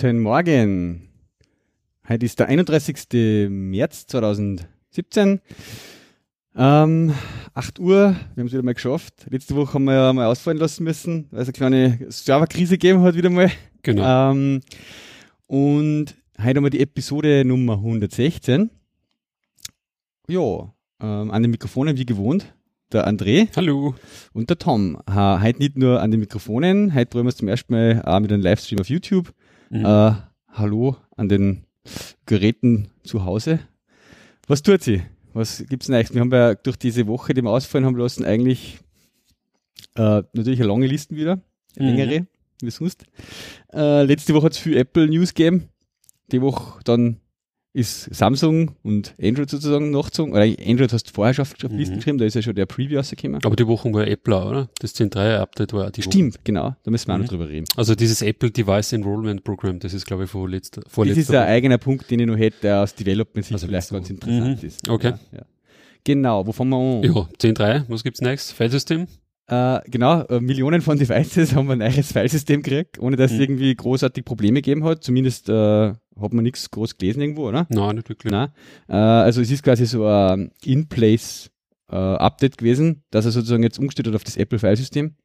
Guten Morgen. Heute ist der 31. März 2017. Ähm, 8 Uhr, wir haben es wieder mal geschafft. Letzte Woche haben wir ja mal ausfallen lassen müssen, weil es eine kleine Serverkrise gegeben hat wieder mal. Genau. Ähm, und heute haben wir die Episode Nummer 116. Ja, ähm, an den Mikrofonen wie gewohnt. Der André Hallo. und der Tom. Ha, heute nicht nur an den Mikrofonen, heute probieren wir es zum ersten Mal auch mit einem Livestream auf YouTube. Mhm. Äh, hallo an den Geräten zu Hause. Was tut sie? Was gibt's Neues? Wir haben ja durch diese Woche, die wir ausfallen haben lassen, eigentlich äh, natürlich eine lange Listen wieder, eine Mhm. längere, wie sonst. Äh, letzte Woche hat's viel Apple News gegeben. Die Woche dann ist Samsung und Android sozusagen nachgezogen. Oder Android hast du vorher schon auf Mhm. Listen geschrieben, da ist ja schon der Preview rausgekommen. Aber die Woche war Apple, auch, oder? Das 10.3-Update war auch die Woche. Stimmt, genau. Da müssen wir auch noch Mhm. drüber reden. Also dieses Apple Device Enrollment Program, das ist, glaube ich, von letzter, Das vorletzter ist ein eigener Punkt, den ich noch hätte, der aus Development-Sicht Also vielleicht ganz interessant Mhm. ist. Okay. Ja, ja. Genau, wo fangen wir an? Ja, 10.3, was gibt's nächstes? Filesystem? Äh, genau, äh, Millionen von Devices haben wir ein neues Filesystem gekriegt, ohne dass es Mhm. irgendwie großartig Probleme gegeben hat. Zumindest äh, hat man nichts groß gelesen irgendwo, oder? Nein, nicht wirklich. Nein. Äh, also es ist quasi so ein In-Place äh, gewesen, dass er sozusagen jetzt umgestellt hat auf das Apple-Filesystem.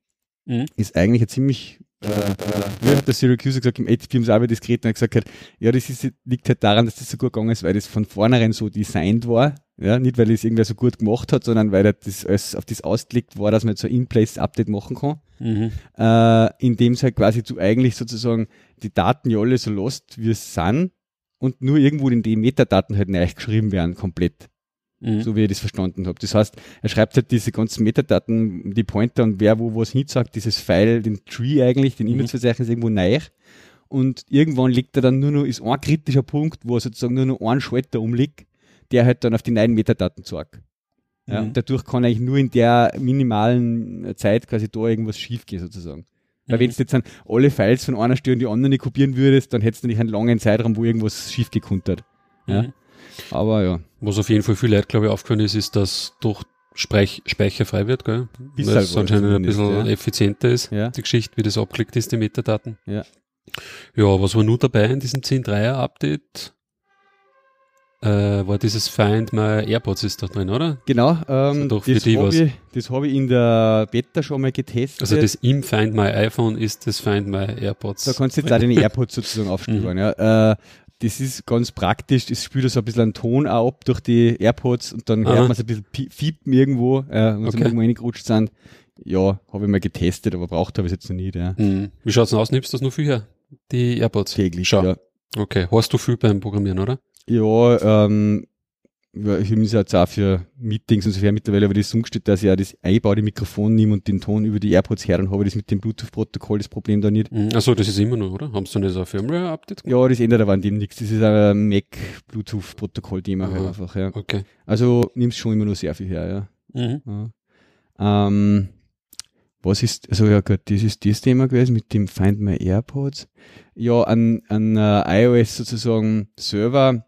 Mhm. Ist eigentlich ein ziemlich, äh, äh, hat der Syracuse gesagt, im ATP haben sie das geredet und gesagt, hat, ja, das ist, liegt halt daran, dass das so gut gegangen ist, weil das von vornherein so designt war. Ja, nicht weil es irgendwer so gut gemacht hat, sondern weil das alles auf das ausgelegt war, dass man jetzt so ein In-Place-Update machen kann Mhm. äh, indem es halt quasi du eigentlich sozusagen die Daten ja alle so lost, wie es sind und nur irgendwo in die Metadaten halt neu geschrieben werden, komplett, Mhm. so wie ich das verstanden habe. Das heißt, er schreibt halt diese ganzen Metadaten, die Pointer und wer wo was hinsagt, dieses File, den Tree eigentlich, den Mhm. E-Mails-Verzeichnis irgendwo neu und irgendwann liegt er dann nur noch, ist ein kritischer Punkt, wo er sozusagen nur noch einen Schalter umliegt, der halt dann auf die neuen Metadaten zeigt. Ja, Mhm. und dadurch kann eigentlich nur in der minimalen Zeit quasi da irgendwas schiefgehen sozusagen. Weil Mhm. wenn du jetzt dann alle Files von einer Stelle in die andere nicht kopieren würdest, dann hättest du nicht einen langen Zeitraum, wo irgendwas schief gekuntert. Ja. Mhm. Aber ja, Was auf jeden Fall viel Leute, glaube ich, aufgefallen ist, ist, dass doch Sprech speicherfrei wird, gell? Ist Weil halt es anscheinend ein bisschen ja. effizienter ist, Ja. die Geschichte, wie das abgelegt ist, die Metadaten. Ja. Ja, was war nur dabei in diesem 10.3er Update? Äh, war dieses Find My AirPods ist da drin, oder? genau. Ähm, doch das die habe ich, das hab ich in der Beta schon mal getestet. Also das im Find My iPhone ist das Find My AirPods. da kannst du jetzt auch deine AirPods sozusagen Mhm. aufstöbern. Ja. Äh, das ist ganz praktisch, das spült so ein bisschen einen Ton auch ab durch die AirPods und dann Aha. hört man es ein bisschen fiepen irgendwo, äh, wenn sie Okay. irgendwo reingerutscht sind. Ja, habe ich mal getestet, aber braucht habe ich jetzt noch nicht. Ja. Hm. Wie schaut's denn aus? Nimmst du das nur für hier? Die AirPods? Täglich, Schau. ja. Okay. Hast du viel beim Programmieren, oder? Ja, ähm, ja, ich muss jetzt auch für Meetings und so weiter mittlerweile aber das umgestellt, dass ich auch das eingebaute Mikrofon nehme und den Ton über die AirPods her, dann habe ich das mit dem Bluetooth-Protokoll das Problem da nicht. Mhm. Achso, das ist immer noch, oder? Haben sie dann so ein Firmware-Update gemacht? Ja, das ändert aber an dem nichts. Das ist ein Mac-Bluetooth-Protokoll-Thema halt einfach, ja. Okay. Also nimmst schon immer noch sehr viel her, Mhm. ja. ja. Ähm, was ist, also ja gut, das ist das Thema gewesen mit dem Find My AirPods. Ja, an, an äh, iOS sozusagen Server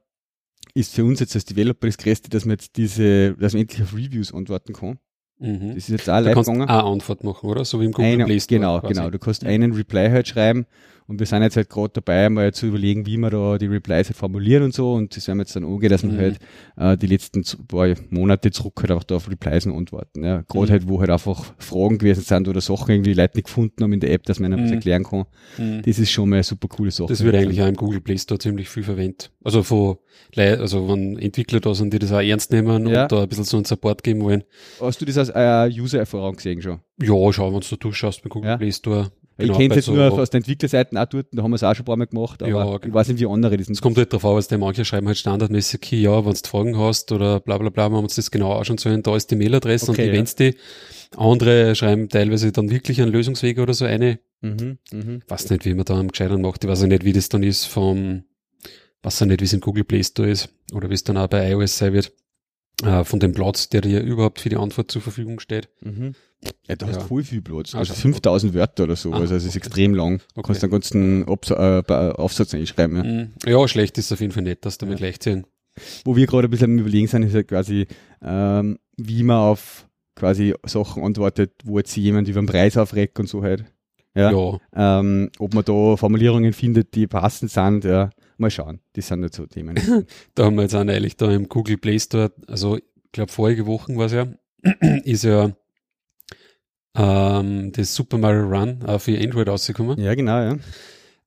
ist für uns jetzt als Developer das Größte, dass man jetzt diese, dass man endlich auf Reviews antworten kann. Mhm. Das ist jetzt auch Du live kannst gegangen. eine Antwort machen, oder? So wie im Google Eine, Play Store. genau, quasi. genau. Du kannst einen Reply halt schreiben und wir sind jetzt halt gerade dabei, mal zu überlegen, wie wir da die Replies halt formulieren und so und das werden wir jetzt dann angehen, dass wir Mhm. halt äh, die letzten paar Monate zurück halt auch da auf Replies und antworten. Ja. Gerade Mhm. halt, wo halt einfach Fragen gewesen sind oder Sachen irgendwie die Leute nicht gefunden haben in der App, dass man ihnen was Mhm. erklären kann. Mhm. Das ist schon mal eine super coole Sache. Das wird eigentlich auch im Google Play Store ziemlich viel verwendet. Also von Lei- also wenn Entwickler da sind, die das auch ernst nehmen Ja. und da ein bisschen so einen Support geben wollen. Hast du das als äh, User-Erfahrung gesehen schon? Ja, schau, wenn du da durchschaust beim Google Ja. Play Store. Genau, ich kenne es jetzt so- nur aus den Entwicklerseiten auch dort, da haben wir es auch schon ein paar Mal gemacht, aber Ja, ich genau. weiß nicht, wie andere das Es kommt halt drauf an, was der manche schreiben halt standardmäßig, ja, wenn du Fragen hast oder bla bla bla, wir uns das genau anschauen sollen, da ist die Mailadresse Okay, und ja. die wenn's die. Andere schreiben teilweise dann wirklich einen Lösungsweg oder so eine. Mhm, mhm. weiß nicht, wie man da am Gescheitern macht. Ich weiß auch nicht, wie das dann ist vom, weiß auch nicht, wie es im Google Play Store ist oder wie es dann auch bei iOS sein wird. Äh, von dem Platz, der dir überhaupt für die Antwort zur Verfügung steht. Mhm. Ja, du Ja. hast voll viel Platz. Also schon. 5000 Wörter oder so. Ah, also es ist okay. extrem lang. Du Okay. kannst einen ganzen Absa äh, Aufsatz einschreiben. Ja. Mhm. Ja, schlecht ist auf jeden Fall nicht, dass du Ja. mit gleichziehen. Wo wir gerade ein bisschen am Überlegen sind, ist halt quasi, ähm, wie man auf quasi Sachen antwortet, wo jetzt jemand über den Preis aufregt und so halt. Ja. ja. Ähm, ob man da Formulierungen findet, die passend sind, ja, mal schauen. Die sind nicht so Themen. Da haben wir jetzt auch neulich da im Google Play Store, also ich glaube vorige Wochen war es ja, ist ja ähm, das Super Mario Run auch für Android rausgekommen. ja, genau, ja.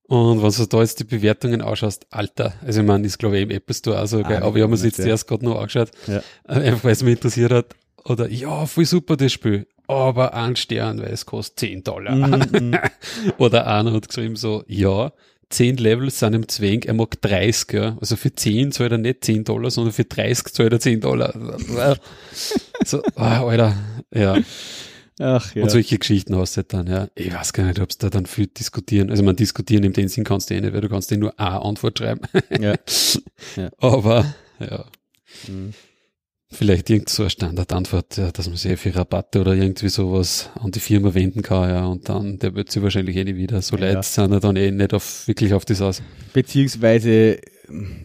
Und wenn du da jetzt die Bewertungen anschaust, Alter, also ich meine, das glaube ich im Apple Store auch so, geil, Ah, aber ich habe mir jetzt ja. erst gerade noch angeschaut, Ja. äh, einfach weil es mich interessiert hat. Oder, ja, voll super das Spiel, aber ein Stern, weil es kostet 10 Dollar. Mhm, mhm. Oder einer hat geschrieben so, ja, 10 Levels sind im Zwang, er mag 30, ja. Also für 10 zahlt er nicht 10 Dollar, sondern für 30 zahlt er 10 Dollar. so, ah, Alter, ja. Ach ja. Und solche Geschichten hast du halt dann, ja. Ich weiß gar nicht, ob es da dann viel diskutieren. Also man diskutieren in dem Sinn kannst du eh nicht, weil du kannst dir nur eine Antwort schreiben. ja. Ja. Aber, ja. Mhm. Vielleicht irgend so eine Standardantwort, ja, dass man sich für Rabatte oder irgendwie sowas an die Firma wenden kann, ja, und dann, der wird sie wahrscheinlich eh nicht wieder. So Ja. Leute sind ja dann eh nicht auf, wirklich auf das aus. Beziehungsweise,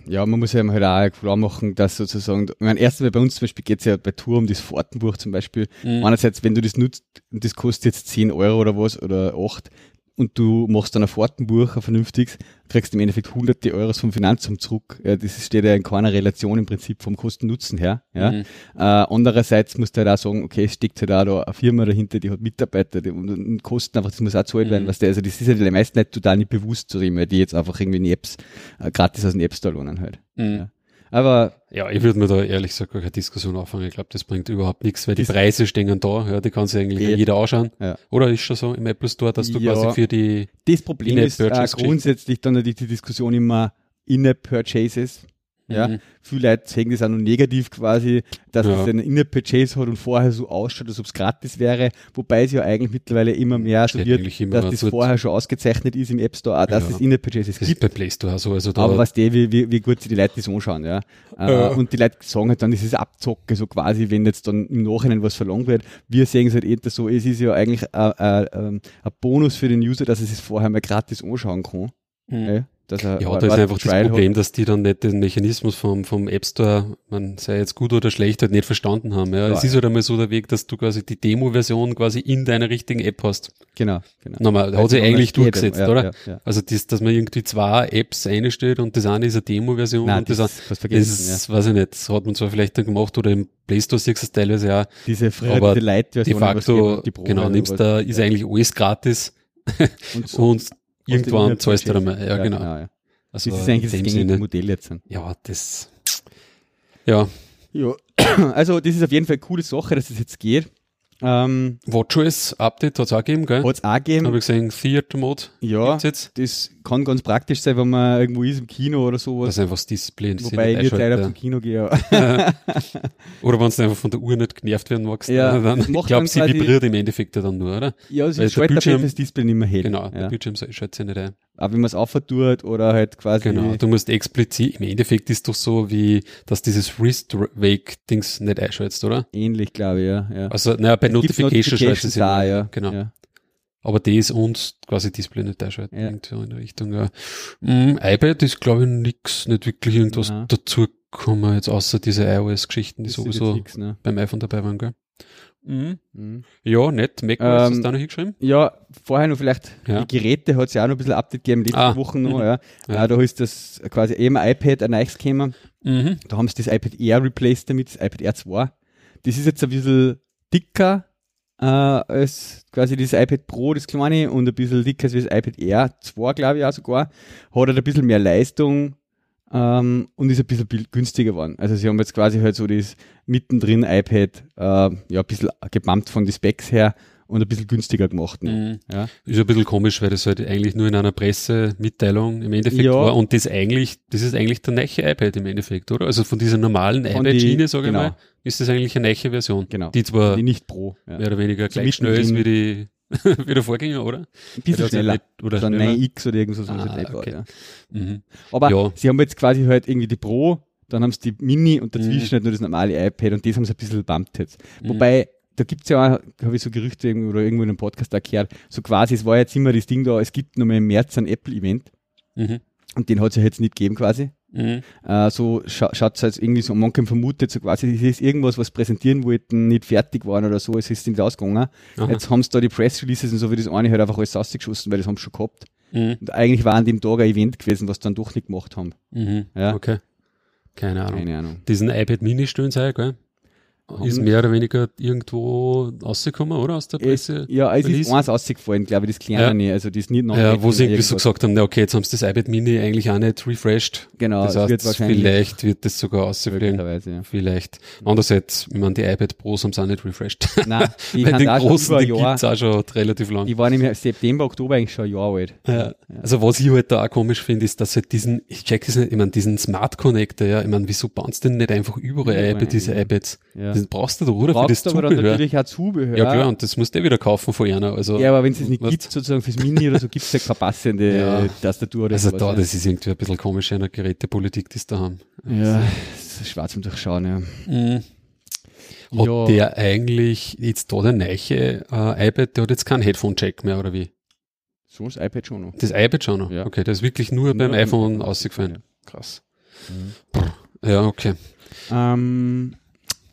ja, man muss ja halt auch klar machen, dass sozusagen, ich meine, erstens, bei uns zum Beispiel geht es ja bei Tour um das Fahrtenbuch zum Beispiel. Mhm. Einerseits, wenn du das nutzt, und das kostet jetzt 10 Euro oder was, oder 8, und du machst dann ein Fahrtenbuch, ein vernünftiges, kriegst im Endeffekt hunderte Euros vom Finanzamt zurück. Das steht ja in keiner Relation im Prinzip vom Kosten-Nutzen her. Ja. Mhm. Äh, andererseits musst du halt auch sagen, okay, es steckt halt auch da eine Firma dahinter, die hat Mitarbeiter die, und, und Kosten einfach, das muss auch zahlt werden, Mhm. was der, also das ist ja den meisten Leuten total nicht bewusst zu reden, weil die jetzt einfach irgendwie in Apps, äh, gratis aus den App Store lohnen halt. Mhm. Ja. Aber Ja, ich würde mir da ehrlich gesagt keine Diskussion anfangen. Ich glaube, das bringt überhaupt nichts, weil die Preise stehen da, ja, die kann sich eigentlich Ja. jeder anschauen. Ja. Oder ist schon so im Apple Store, dass du Ja. quasi für die, das Problem In-App ist äh, grundsätzlich dann natürlich die Diskussion immer In-App-Purchases. Ja, Mhm. viele Leute sehen das auch noch negativ quasi, dass Ja. es einen In-App-Purchase hat und vorher so ausschaut, als ob es gratis wäre, wobei es ja eigentlich mittlerweile immer mehr so wird, dass das vorher schon ausgezeichnet ist im App Store, auch, dass Ja. es In-App-Purchases das ist gibt. bei Play Store so, also da, Aber was die, wie, wie, wie gut sich die Leute das anschauen, ja. Äh, Ja. Und die Leute sagen halt dann, das ist Abzocke, so quasi, wenn jetzt dann im Nachhinein was verlangt wird. Wir sehen es halt eher so, es ist ja eigentlich ein, ein, ein ein Bonus für den User, dass er sich vorher mal gratis anschauen kann. Mhm. Ja, er Ja, da ist ein einfach das Problem, dass die dann nicht den Mechanismus vom, vom App Store, man sei jetzt gut oder schlecht, halt nicht verstanden haben. Ja. Ja, es ist halt einmal so der Weg, dass du quasi die Demo-Version quasi in deiner richtigen App hast. Hat. Genau, genau. Weil hat sich eigentlich durchgesetzt, ja, oder? Ja, ja. Also das, dass man irgendwie zwei Apps einstellt und das eine ist eine Demo-Version und das, das, das, ist ja. weiß ich nicht, das hat man zwar vielleicht dann gemacht oder im Play Store siehst du es teilweise auch. Diese früher, aber diese Light-Version. De facto, genau, nimmst da, ist eigentlich alles gratis und so und irgendwann zahlst du dann mal. Ja, genau. ja. Also Das ist eigentlich das gängige Modell jetzt. ja, das, ja, Ja, also das ist auf jeden Fall eine coole Sache, dass es jetzt geht. Ähm, WatchOS Update hat es auch gegeben, gell? Hat es auch gegeben. Habe ich gesehen, Theater Mode Ja, das kann ganz praktisch sein, wenn man irgendwo ist im Kino oder sowas. Das ist einfach das Display. die Wobei ich nicht leider zum Kino gehe. Ja. Oder wenn du einfach von der Uhr nicht genervt werden magst, Ja, dann, das ich macht glaube, sie vibriert im Endeffekt ja dann nur, oder? Ja, der halt Bildschirm- damit das Display nicht mehr hell. Genau, der ja. Bildschirm schaltet sich nicht ein. Aber wenn man es auftut oder halt quasi. Genau, du musst explizit, im Endeffekt ist doch so, wie, dass dieses Wrist-Wake-Dings nicht einschaltest, oder? Ähnlich, glaube ich, ja. ja. Also, naja, bei Es Notification schaltet es da, ja. ja. Genau. Ja. Aber das und quasi Display nicht einschalten, Ja. irgendwie in der Richtung, ja. Mm, iPad ist, glaube ich, nix, nicht wirklich irgendwas Nein. dazu gekommen, jetzt außer diese iOS-Geschichten, die Das sowieso nix, ne? beim iPhone dabei waren, gell? Mhm. Mhm. Ja, nett. macOS Ähm, ist da noch hingeschrieben? Ja, vorher noch vielleicht, Ja. die Geräte hat es ja auch noch ein bisschen Update gegeben, letzte Ah, Woche noch, mhm. ja. Ja. Äh, da ist das quasi eben iPad ein neues gekommen. Mhm. Da haben sie das iPad Air replaced damit, das iPad Air 2. Das ist jetzt ein bisschen dicker äh, als quasi das iPad Pro, das kleine, und ein bisschen dicker als das iPad Air 2, glaube ich auch sogar. Hat halt ein bisschen mehr Leistung ähm, und ist ein bisschen günstiger geworden. Also sie haben jetzt quasi halt so das mittendrin iPad äh, ja ein bisschen gebumpt von den Specs her und ein bisschen günstiger gemacht. noch. Mhm. Ja. Ist ein bisschen komisch, weil das halt eigentlich nur in einer Pressemitteilung im Endeffekt Ja. war und das eigentlich, das ist eigentlich der neue iPad im Endeffekt, oder? Also von dieser normalen iPad-Schiene, sage genau. ich mal, ist das eigentlich eine neue Version. Genau. Die zwar Die nicht Pro. Ja. mehr oder weniger gleich schnell ist wie die, wie der Vorgänger, oder? Ein bisschen schneller. nicht- Oder So ein schneller. 9X oder irgend so. so Ah, Tablet, okay. ja. Mhm. Aber Ja. sie haben jetzt quasi halt irgendwie die Pro, dann haben sie die Mini und dazwischen Mhm. halt nur das normale iPad und das haben sie ein bisschen bumpt jetzt. Mhm. Wobei, da gibt's ja auch, habe ich so Gerüchte irgendwo oder irgendwo in einem Podcast gehört, so quasi, es war jetzt immer das Ding da, es gibt nochmal im März ein Apple-Event Mhm. und den hat es ja jetzt nicht gegeben quasi. Mhm. Äh, so scha schaut es halt irgendwie so, manche vermutet so quasi, es ist irgendwas, was präsentieren wollten, nicht fertig waren oder so, es ist nicht ausgegangen. Aha. Jetzt haben sie da die Press Releases und so wie das eine halt einfach alles rausgeschossen, weil das haben sie schon gehabt. Mhm. Und eigentlich war an dem Tag ein Event gewesen, was dann doch nicht gemacht haben. Mhm. Ja. Okay. Keine Ahnung. Keine Ahnung. Diesen iPad Mini stellen sie auch, gell? Ist mehr oder weniger irgendwo rausgekommen, oder? Aus der Es, Presse? ja, es ist eins ausgefallen, glaube ich, das kleine Ja. nicht. Also das ist nicht noch Ja, wo sie irgendwie so gesagt haben, na okay, jetzt haben sie das iPad Mini eigentlich auch nicht refreshed. Genau, das es heißt, wird wahrscheinlich vielleicht wird das sogar möglicherweise, ja. Vielleicht. Andererseits, ich meine, die iPad Pros haben sie auch nicht refreshed. Nein, die Bei haben den auch schon großen, die Jahr, gibt's auch schon relativ lang. die waren im September, Oktober eigentlich schon ein Jahr alt. Ja. Also was ich halt da auch komisch finde, ist, dass halt diesen, ich check es nicht, ich meine, diesen Smart Connector, ja, ich meine, wieso bauen sie denn nicht einfach überall Überall ein, diese ja. iPads? Ja. Das brauchst du oder? Brauchst für das aber Zubehör. natürlich auch Zubehör. Ja klar, und das musst du eh wieder kaufen von einer. Also, Ja, aber wenn es es nicht was- gibt, sozusagen fürs Mini oder so, gibt es ja keine passende Ja. Tastatur oder also sowas. da, ja. das ist irgendwie ein bisschen komisch, eine Gerätepolitik, die sie da haben. Ja, das ist schwarz zum Durchschauen, ja. Mhm. Hat Ja. der eigentlich jetzt da der neue äh, iPad, der hat jetzt keinen Headphone-Jack mehr, oder wie? So das iPad schon noch. Das iPad schon noch? Ja. Okay, das ist wirklich nur, Nur beim iPhone iPhone. ausgefallen. Krass. Ja, okay. Ähm,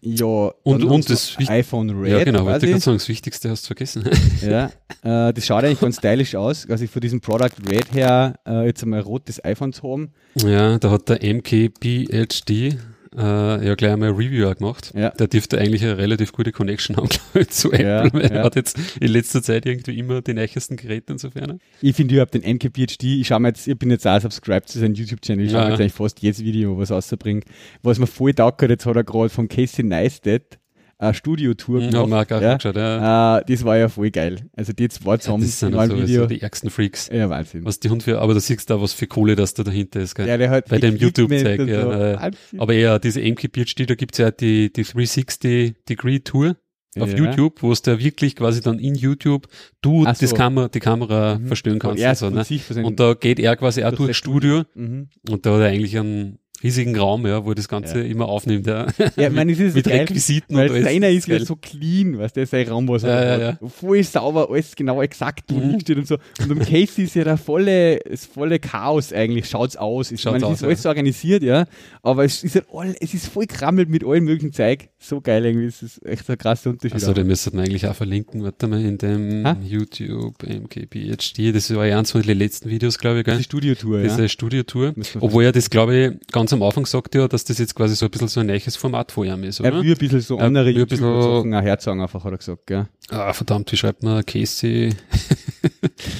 ja, Und- und das iPhone Red, ja, genau, wollte ich gerade sagen, das Wichtigste hast du vergessen. Ja, äh, das schaut eigentlich ganz stylisch aus. Also von diesem Product Red her äh, jetzt einmal rotes iPhone zu haben. ja, da hat der MKBHD äh, ja gleich einmal ein Review auch gemacht. Ja. Der dürfte eigentlich eine relativ gute Connection haben, glaube ich, zu Apple. Ja, weil er ja. hat jetzt in letzter Zeit irgendwie immer die neuesten Geräte insofern. Ich finde überhaupt den MKBHD, ich schaue mir jetzt, ich bin jetzt auch subscribed zu seinem YouTube-Channel, ich schaue Ja, mir jetzt eigentlich fast jedes Video, was rausbringt. Was mir voll taugt, jetzt hat er gerade von Casey Neistat eine Studio-Tour Mhm, haben wir auch ja. angeschaut, ja. Äh, das war ja voll geil. Also die zwei zusammen das sind in einem also Video. die ärgsten Freaks. ja, Wahnsinn. Was die Hund für, aber da siehst du auch, was für Kohle das da dahinter ist, gell? ja, der hat bei dem YouTube-Zeig, ja, so. äh. Aber eher diese MKBHD, da gibt's ja die, die 360-Degree-Tour auf Ja. YouTube, wo es da wirklich quasi dann in YouTube du so. das Kamera, die Kamera Mhm. verstellen kannst. er und, so, ne? und da geht er quasi auch Durch durchs Studio mhm. und da hat er eigentlich einen riesigen Raum, ja, wo das Ganze Ja. immer aufnimmt. Ja. Ja, ich meine, es ist Mit geil, Requisiten weil und seiner ist ja geil. so clean, weißt du, sein Raum, was er Ja, ja. Voll sauber, alles genau exakt, Mhm. steht und so. Und um Casey ist ja der volle, das volle Chaos eigentlich, schaut's aus. Ich Schaut's meine, es aus, ist alles so organisiert, ja, aber es ist, halt all, es ist voll krammelt mit allem möglichen Zeug. So geil irgendwie, es ist echt ein krasser Unterschied. Also den müssten wir eigentlich auch verlinken, warte mal, in dem Ha? YouTube MKBHD, das war ja eins von den letzten Videos, glaube ich, gell? die Studiotour, ja. Diese Studiotour. Obwohl er das, glaube ich, ganz am Anfang sagt ja, dass das jetzt quasi so ein bisschen so ein neues Format vor ihm ist, Er oder? will ein bisschen so Er andere will ein bisschen- YouTube-Sachen auch herzagen, einfach, hat er gesagt, gell. Ah, verdammt, wie schreibt man Casey?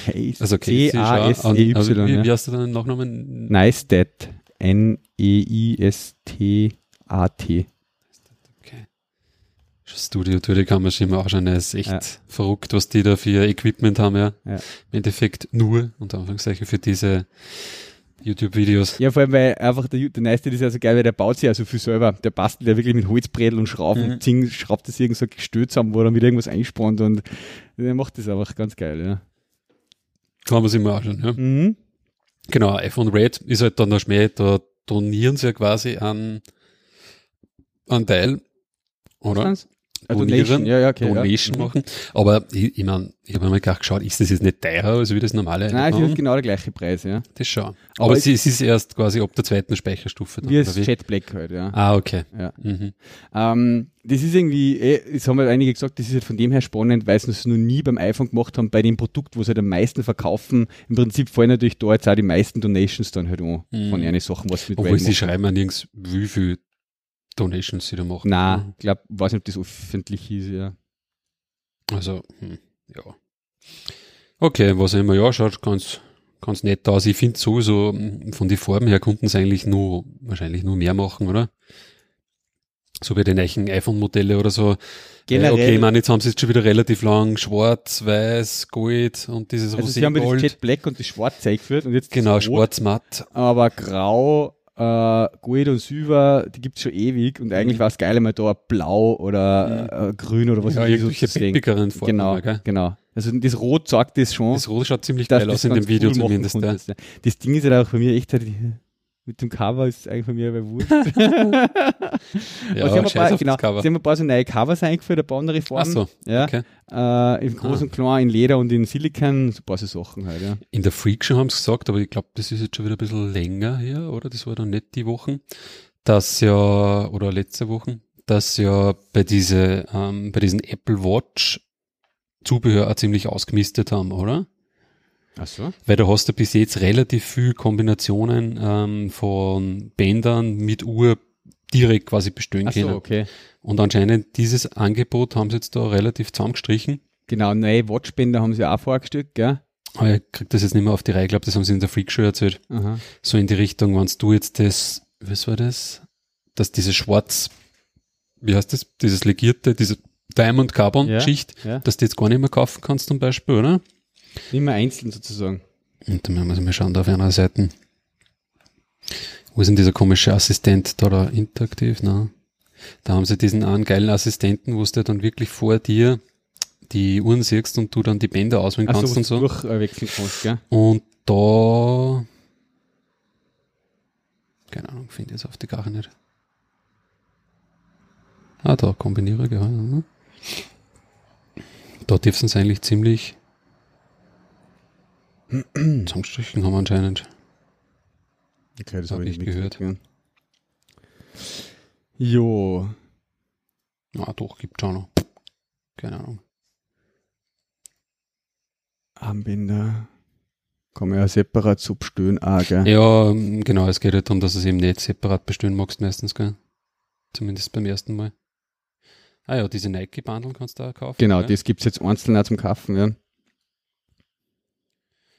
Casey. Also Casey, an- also C-A-S-E-Y, wie, ja. wie hast du deinen Nachnamen? Neistat. N-E-I-S-T-A-T. Okay. Studio-Tour, die kann man sich immer anschauen, das ist echt Ja. verrückt, was die da für Equipment haben, ja. Ja. Im Endeffekt nur, unter Anführungszeichen, für diese YouTube-Videos. Ja, vor allem, weil einfach der, der Neistat ist ja so geil, weil der baut sich ja so viel selber. Der bastelt ja wirklich mit Holzbredel und Schrauben Mhm. und Zing, schraubt das irgend so Gestell zusammen, wo er dann wieder irgendwas einspannt und der macht das einfach ganz geil, ja. Kann man sich mal anschauen, ja. Mhm. Genau, iPhone Red ist halt dann der Schmäh, da donieren sie ja quasi an, an Teil, oder? Was A Donieren, Donation, ja, ja, okay. Donation ja. Machen. Aber ich, ich meine, ich habe mir gar geschaut, ist das jetzt nicht teurer als wie das normale Nein, es ist genau der gleiche Preis, ja. Das schon. Aber Aber, es- es, ist erst quasi ab der zweiten Speicherstufe. Dann, Wie das Jet Black halt, ja. Ah, okay. ja. Mhm. Ähm, das ist irgendwie, eh, es haben halt einige gesagt, das ist halt von dem her spannend, weil sie es noch nie beim iPhone gemacht haben, bei dem Produkt, wo sie halt am meisten verkaufen. Im Prinzip fallen natürlich da jetzt auch die meisten Donations dann halt an, Mhm. von einer Sachen, was mit Obwohl sie schreiben ja nirgends, wie viel Donations sie da machen. Nein, ich glaube, weiß nicht, ob das öffentlich ist, ja. Also, hm, ja. Okay, was immer, ja, schaut ganz, ganz nett aus. Ich finde sowieso, hm, von den Farben her konnten sie eigentlich nur, wahrscheinlich nur mehr machen, oder? So wie die neuen iPhone-Modelle oder so. Generell- Äh, okay, ich meine, jetzt haben sie jetzt schon wieder relativ lang schwarz, weiß, gold und dieses Also sie haben das. Jet Black und das Schwarz eingeführt und jetzt Genau, das Rot, schwarz matt. aber grau, äh, Gold und Silber, die gibt's schon ewig und eigentlich war es geil, einmal da blau oder äh, grün oder was Mhm. Ja, ich irgendwelche zu sehen. Genau, gell? genau. Also das Rot sagt das schon. Das Rot schaut ziemlich geil aus in dem Video cool zumindest. Ja. ja. Das Ding ist halt auch bei mir echt halt, mit dem Cover ist eigentlich von mir aber wurscht. Ja, Aber sie, haben paar, genau, Cover. sie haben ein paar so neue Covers eingeführt, ein paar andere Ach Formen. so, ja, okay. äh, Im Großen und Kleinen, in Leder und in Silikon, so ein paar so Sachen halt, ja. In der Freakshow haben sie gesagt, aber ich glaube, das ist jetzt schon wieder ein bisschen länger her, oder? Das war dann nicht die Wochen, dass ja, oder letzte Wochen, dass ja bei diese, ähm, bei diesen Apple Watch Zubehör auch ziemlich ausgemistet haben, oder? Ach so? Weil du hast ja bis jetzt relativ viel Kombinationen ähm, von Bändern mit Uhr direkt quasi bestellen Ach so, können. okay. Und anscheinend dieses Angebot haben sie jetzt da relativ zusammengestrichen. Genau, neue Watchbänder haben sie auch vorgestellt, gell? Aber ich krieg das jetzt nicht mehr auf die Reihe. Ich glaube, das haben sie in der Freakshow erzählt. Aha. So in die Richtung, wenn du jetzt das, was war das? Dass diese schwarz, wie heißt das? Dieses legierte, diese Diamond Carbon Ja. Schicht, Ja. dass du jetzt gar nicht mehr kaufen kannst zum Beispiel, oder? Nicht mehr einzeln sozusagen. Und dann müssen wir mal schauen, da auf einer Seite. Wo ist denn dieser komische Assistent da, da interaktiv? Na, da haben sie diesen einen geilen Assistenten, wo du dann wirklich vor dir die Uhren siehst und du dann die Bänder auswählen Ach kannst so, und so. du durchwechseln kannst, gell? Und da, keine Ahnung, finde ich jetzt auf die Gache nicht. Ah, da kombiniere ich, ja. ja. Da dürfen sie eigentlich ziemlich zusammengestrichen haben anscheinend. Okay, das Hab habe ich nicht gehört. Ja. Jo. Ah, doch, gibt schon noch. Keine Ahnung. Armbänder. Kann ja separat substellen, auch, gell? Ja, ähm, genau, es geht halt darum, dass du es eben nicht separat bestellen magst meistens, gell? Zumindest beim ersten Mal. Ah ja, diese Nike-Bundle kannst du auch kaufen. Genau, gell? das gibt's jetzt einzeln auch zum Kaufen, ja.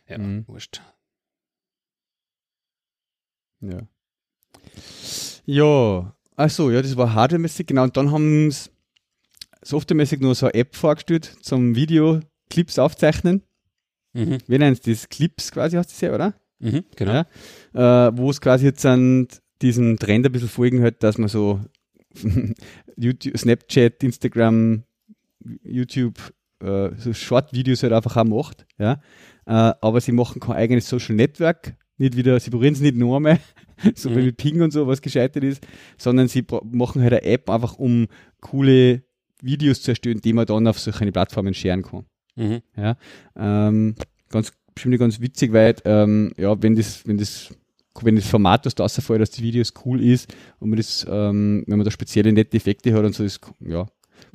Ja, Mhm. wurscht. Ja. Ja, achso, ja, das war hardwaremäßig, genau. Und dann haben sie softwaremäßig nur so eine App vorgestellt zum Videoclips aufzeichnen. Mhm. Wie nennen sie das? Clips quasi hast du das ja, oder? Mhm, genau. Ja. Äh, wo es quasi jetzt an diesen Trend ein bisschen folgen hat, dass man so YouTube, Snapchat, Instagram, YouTube, äh, so Short-Videos halt einfach auch macht. Ja? Äh, aber sie machen kein eigenes Social Network, nicht wieder, sie probieren es nicht nur einmal, so Mhm. wie mit Ping und so, was gescheitert ist, sondern sie machen halt eine App einfach, um coole Videos zu erstellen, die man dann auf solche Plattformen scheren kann. Mhm. Ja, ähm, ganz, bestimmt ganz witzig, weil, ähm, ja, wenn das, wenn das, wenn das Format, das da rausfällt, dass die Videos cool ist und man das, ähm, wenn man da spezielle nette Effekte hat und so, das, ja,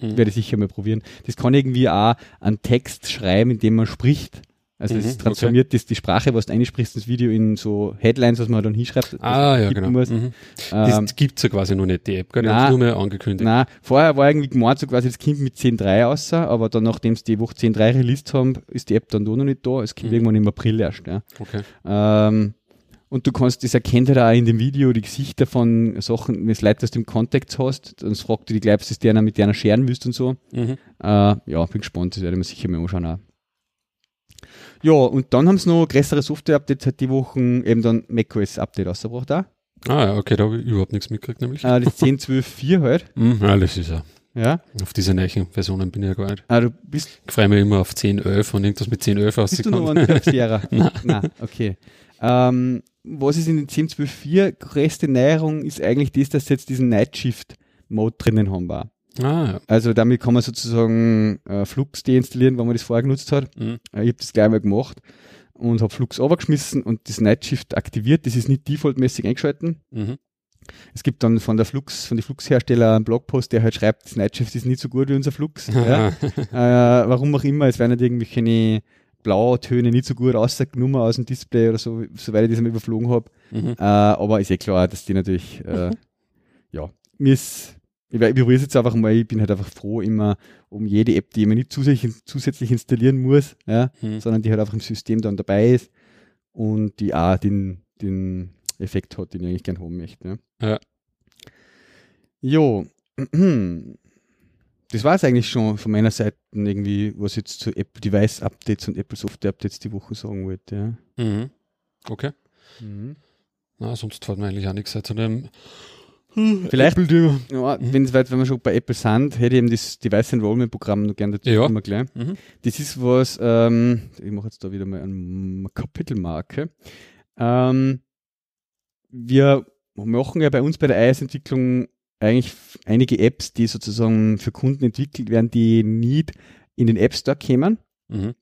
Mhm. werde ich sicher mal probieren. Das kann irgendwie auch einen Text schreiben, in dem man spricht. Also Mhm, es transformiert das, die Sprache, was du einsprichst, ins Video in so Headlines, was man dann hinschreibt. Ah, ja, tippen genau. muss. Mhm. Ähm, das gibt's ja quasi noch nicht, die App, gell? Die haben nur mehr angekündigt. Nein, vorher war irgendwie gemeint, so quasi das Kind mit 10.3 außer, aber dann, nachdem sie die Woche 10.3 released haben, ist die App dann da noch nicht da. Es kommt Mhm. irgendwann im April erst. Ja. Okay. Ähm, und du kannst, das erkennt halt auch in dem Video die Gesichter von Sachen, wenn du Leute aus dem Kontext hast, dann fragt du die gleich, ob du mit der scheren willst und so. Mhm. Äh, ja, bin gespannt, das werde ich mir sicher mal anschauen. Auch. Ja, und dann haben sie noch größere Software-Updates halt die Wochen, eben dann macOS-Update rausgebracht auch. Ah, ja, okay, da habe ich überhaupt nichts mitgekriegt, nämlich. Äh, das 10.12.4 halt. Mhm, ja, das ist ja. Ja. Auf diese neuen Versionen bin ich ja gar nicht. Ah, du bist, Ich freue mich immer auf 10, 11 und irgendwas mit 10, 11 bist du noch ein Selbstlehrer? Nein. okay. Ähm, was ist in den 10.12.4 größte Neuerung ist eigentlich das, dass sie jetzt diesen Night Shift Mode drinnen haben war. Ah, ja. Also damit kann man sozusagen äh, Flux deinstallieren, wenn man das vorher genutzt hat. Mhm. Äh, Ich habe das gleich mal gemacht und habe Flux runtergeschmissen und das Night Shift aktiviert. Das ist nicht defaultmäßig eingeschalten. Mhm. Es gibt dann von der Flux, von den Flux-Hersteller einen Blogpost, der halt schreibt, das Night Shift ist nicht so gut wie unser Flux. ja. äh, warum auch immer, es werden halt irgendwelche Blautöne nicht so gut rausgenommen aus dem Display oder so, soweit ich das mal überflogen habe. Mhm. Äh, aber ist eh klar, dass die natürlich, äh, ja, mir ist, ich, ich probiere es jetzt einfach mal, ich bin halt einfach froh immer um jede App, die ich mir nicht zusätzlich, zusätzlich installieren muss, ja, Mhm. sondern die halt einfach im System dann dabei ist und die auch den, den Effekt hat, den ich eigentlich gern haben möchte. Ja. Jo, das war es eigentlich schon von meiner Seite irgendwie, was ich jetzt zu Apple Device Updates und Apple Software Updates die Woche sagen wollte. Ja. Mhm. Okay. Mhm. Na, sonst fällt mir eigentlich auch nichts zu dem Vielleicht- Apple-Thema. Ja, wenn, wenn wir schon bei Apple sind, hätte ich eben das Device Enrollment Programm noch gerne dazu Ja. kommen gleich. Mhm. Das ist was, ähm, ich mache jetzt da wieder mal eine Kapitelmarke. Ähm, wir machen ja bei uns bei der iOS-Entwicklung eigentlich einige Apps, die sozusagen für Kunden entwickelt werden, die nicht in den App Store kämen, Mhm.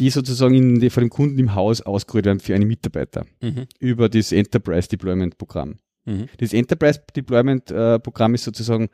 die sozusagen in die, von dem Kunden im Haus ausgerollt werden für einen Mitarbeiter Mhm. über das Enterprise Deployment Programm. Mhm. Das Enterprise Deployment äh, Programm ist sozusagen,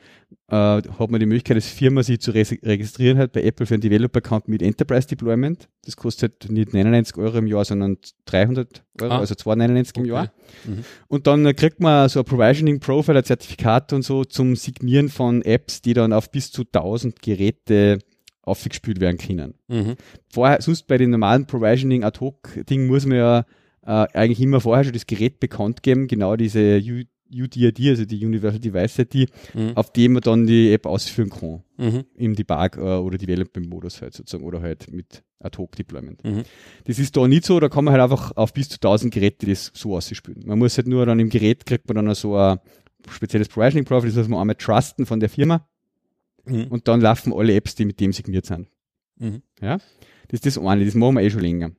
äh, hat man die Möglichkeit als Firma sich zu res- registrieren halt bei Apple für einen Developer Account mit Enterprise Deployment. Das kostet nicht 99 Euro im Jahr, sondern 300 Euro, Ah. also 299 im Okay. Jahr. Mhm. Und dann kriegt man so ein Provisioning Profile, ein Zertifikat und so zum Signieren von Apps, die dann auf bis zu 1000 Geräte aufgespielt werden können. Mhm. Vorher, sonst bei den normalen Provisioning ad hoc Ding muss man ja äh, eigentlich immer vorher schon das Gerät bekannt geben, genau diese U UDID, also die Universal Device ID, Mhm. auf dem man dann die App ausführen kann. Mhm. Im Debug äh, oder Development-Modus halt sozusagen oder halt mit Ad-Hoc-Deployment. Mhm. Das ist da nicht so, da kann man halt einfach auf bis zu 1000 Geräte das so ausspielen. Man muss halt nur dann im Gerät kriegt man dann so ein spezielles Provisioning-Profile, das muss man einmal trusten von der Firma Mhm. und dann laufen alle Apps, die mit dem signiert sind. Mhm. Ja, das ist das eine, das machen wir eh schon länger.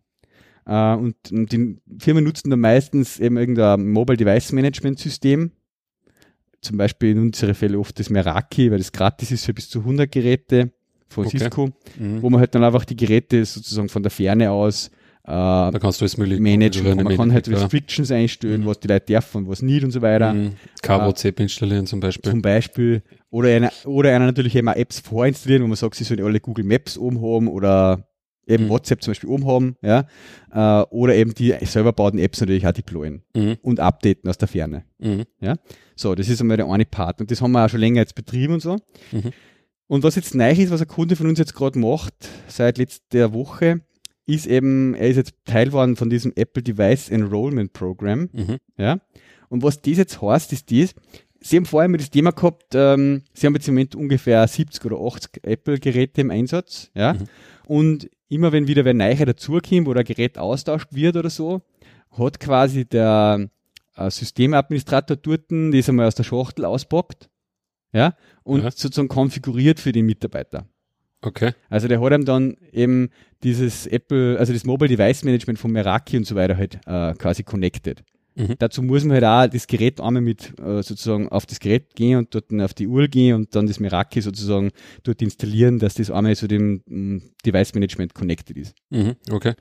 Äh, und, und die Firmen nutzen dann meistens eben irgendein Mobile Device Management System. Zum Beispiel in unseren Fällen oft das Meraki, weil das gratis ist für bis zu 100 Geräte von Okay. Cisco, Mhm. wo man halt dann einfach die Geräte sozusagen von der Ferne aus äh, Da kannst du alles mögliche managen. Man kann halt Endeffekt, ja. Restrictions einstellen, Mhm. was die Leute dürfen, was nicht und so weiter. Mhm. KWZP installieren zum Beispiel. Zum Beispiel. Oder einer, oder einer natürlich auch Apps vorinstallieren, wo man sagt, sie sollen alle Google Maps oben haben oder eben Mhm. WhatsApp zum Beispiel oben haben, ja. Äh, oder eben die selber bauten Apps natürlich auch deployen Mhm. und updaten aus der Ferne. Mhm. So, das ist einmal der eine Part. Und das haben wir auch schon länger jetzt betrieben und so. Mhm. Und was jetzt neu ist, was ein Kunde von uns jetzt gerade macht, seit letzter Woche, ist eben, er ist jetzt Teil worden von diesem Apple Device Enrollment Program. Mhm. Ja. Und was das jetzt heißt, ist das, Sie haben vorher mal das Thema gehabt, ähm, Sie haben jetzt im Moment ungefähr 70 oder 80 Apple-Geräte im Einsatz, ja. Mhm. Und immer wenn wieder wer Neuer dazukommt oder ein Gerät austauscht wird oder so, hat quasi der äh, Systemadministrator dort das einmal aus der Schachtel auspackt, ja, und Ja. sozusagen konfiguriert für den Mitarbeiter. Okay. Also der hat ihm dann eben dieses Apple, also das Mobile Device Management von Meraki und so weiter halt äh, quasi connected. Mhm. Dazu muss man halt auch das Gerät einmal mit äh, sozusagen auf das Gerät gehen und dort auf die Uhr gehen und dann das Meraki sozusagen dort installieren, dass das einmal zu dem mm, Device Management connected ist. Mhm. Okay.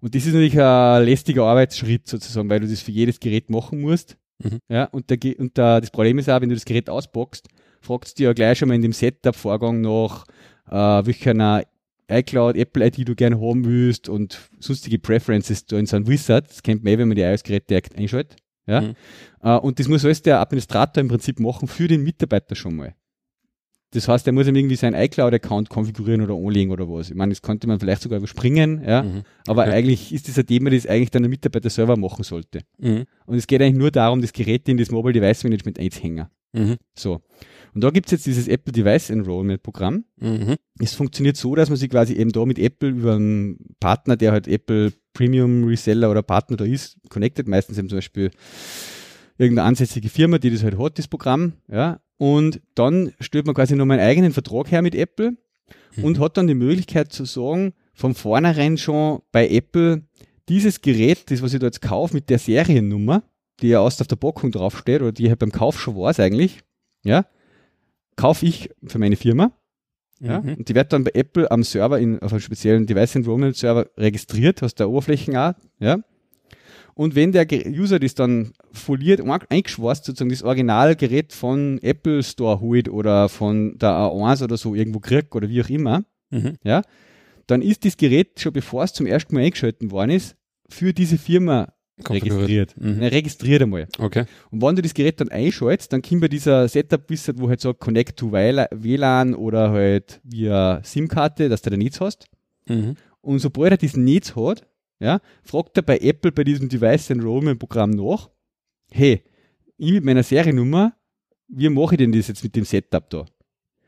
Und das ist natürlich ein lästiger Arbeitsschritt sozusagen, weil du das für jedes Gerät machen musst. Mhm. Ja, und, der, und der, das Problem ist auch, wenn du das Gerät auspackst, fragst du ja gleich schon mal in dem Setup-Vorgang nach, äh, welcher iCloud, Apple ID du gerne haben willst und sonstige Preferences da in so einem Wizard. Das kennt man eh, wenn man die iOS-Geräte direkt einschaltet. Ja? Mhm. Äh, und das muss alles der Administrator im Prinzip machen für den Mitarbeiter schon mal. Das heißt, er muss ihm irgendwie seinen iCloud-Account konfigurieren oder anlegen oder was. Ich meine, das könnte man vielleicht sogar überspringen, ja. Mhm. Aber Okay. eigentlich ist das ein Thema, das eigentlich dann der Mitarbeiter selber machen sollte. Mhm. Und es geht eigentlich nur darum, das Gerät in das Mobile Device Management einzuhängen. Mhm. So. Und da gibt's jetzt dieses Apple Device Enrollment Programm. Mhm. Es funktioniert so, dass man sich quasi eben da mit Apple über einen Partner, der halt Apple Premium Reseller oder Partner da ist, connected, meistens eben zum Beispiel irgendeine ansässige Firma, die das halt hat, das Programm, ja. Und dann stellt man quasi nochmal einen eigenen Vertrag her mit Apple Mhm. und hat dann die Möglichkeit zu sagen, von vornherein schon bei Apple, dieses Gerät, das was ich da jetzt kaufe mit der Seriennummer, die ja erst auf der Packung draufsteht oder die halt beim Kauf schon weiß eigentlich, ja, kaufe ich für meine Firma. Ja? Mhm. Und die wird dann bei Apple am Server in, auf einem speziellen Device Enrollment Server registriert, hast der Oberflächenart, ja. Und wenn der User das dann foliert, ein- eingeschweißt, sozusagen das Originalgerät von Apple Store holt oder von der A1 oder so irgendwo kriegt oder wie auch immer, Mhm. dann ist das Gerät schon bevor es zum ersten Mal eingeschalten worden ist, für diese Firma. Registriert. Mhm. Ja, registriert einmal. Okay. Und wenn du das Gerät dann einschaltest, dann kommt bei dieser Setup-Wizard, wo halt sagt Connect to WLA- WLAN oder halt via SIM-Karte, dass du da Netz hast. Mhm. Und sobald er das Netz hat, ja, fragt er bei Apple bei diesem Device Enrollment Programm nach, hey, ich mit meiner Seriennummer, wie mache ich denn das jetzt mit dem Setup da?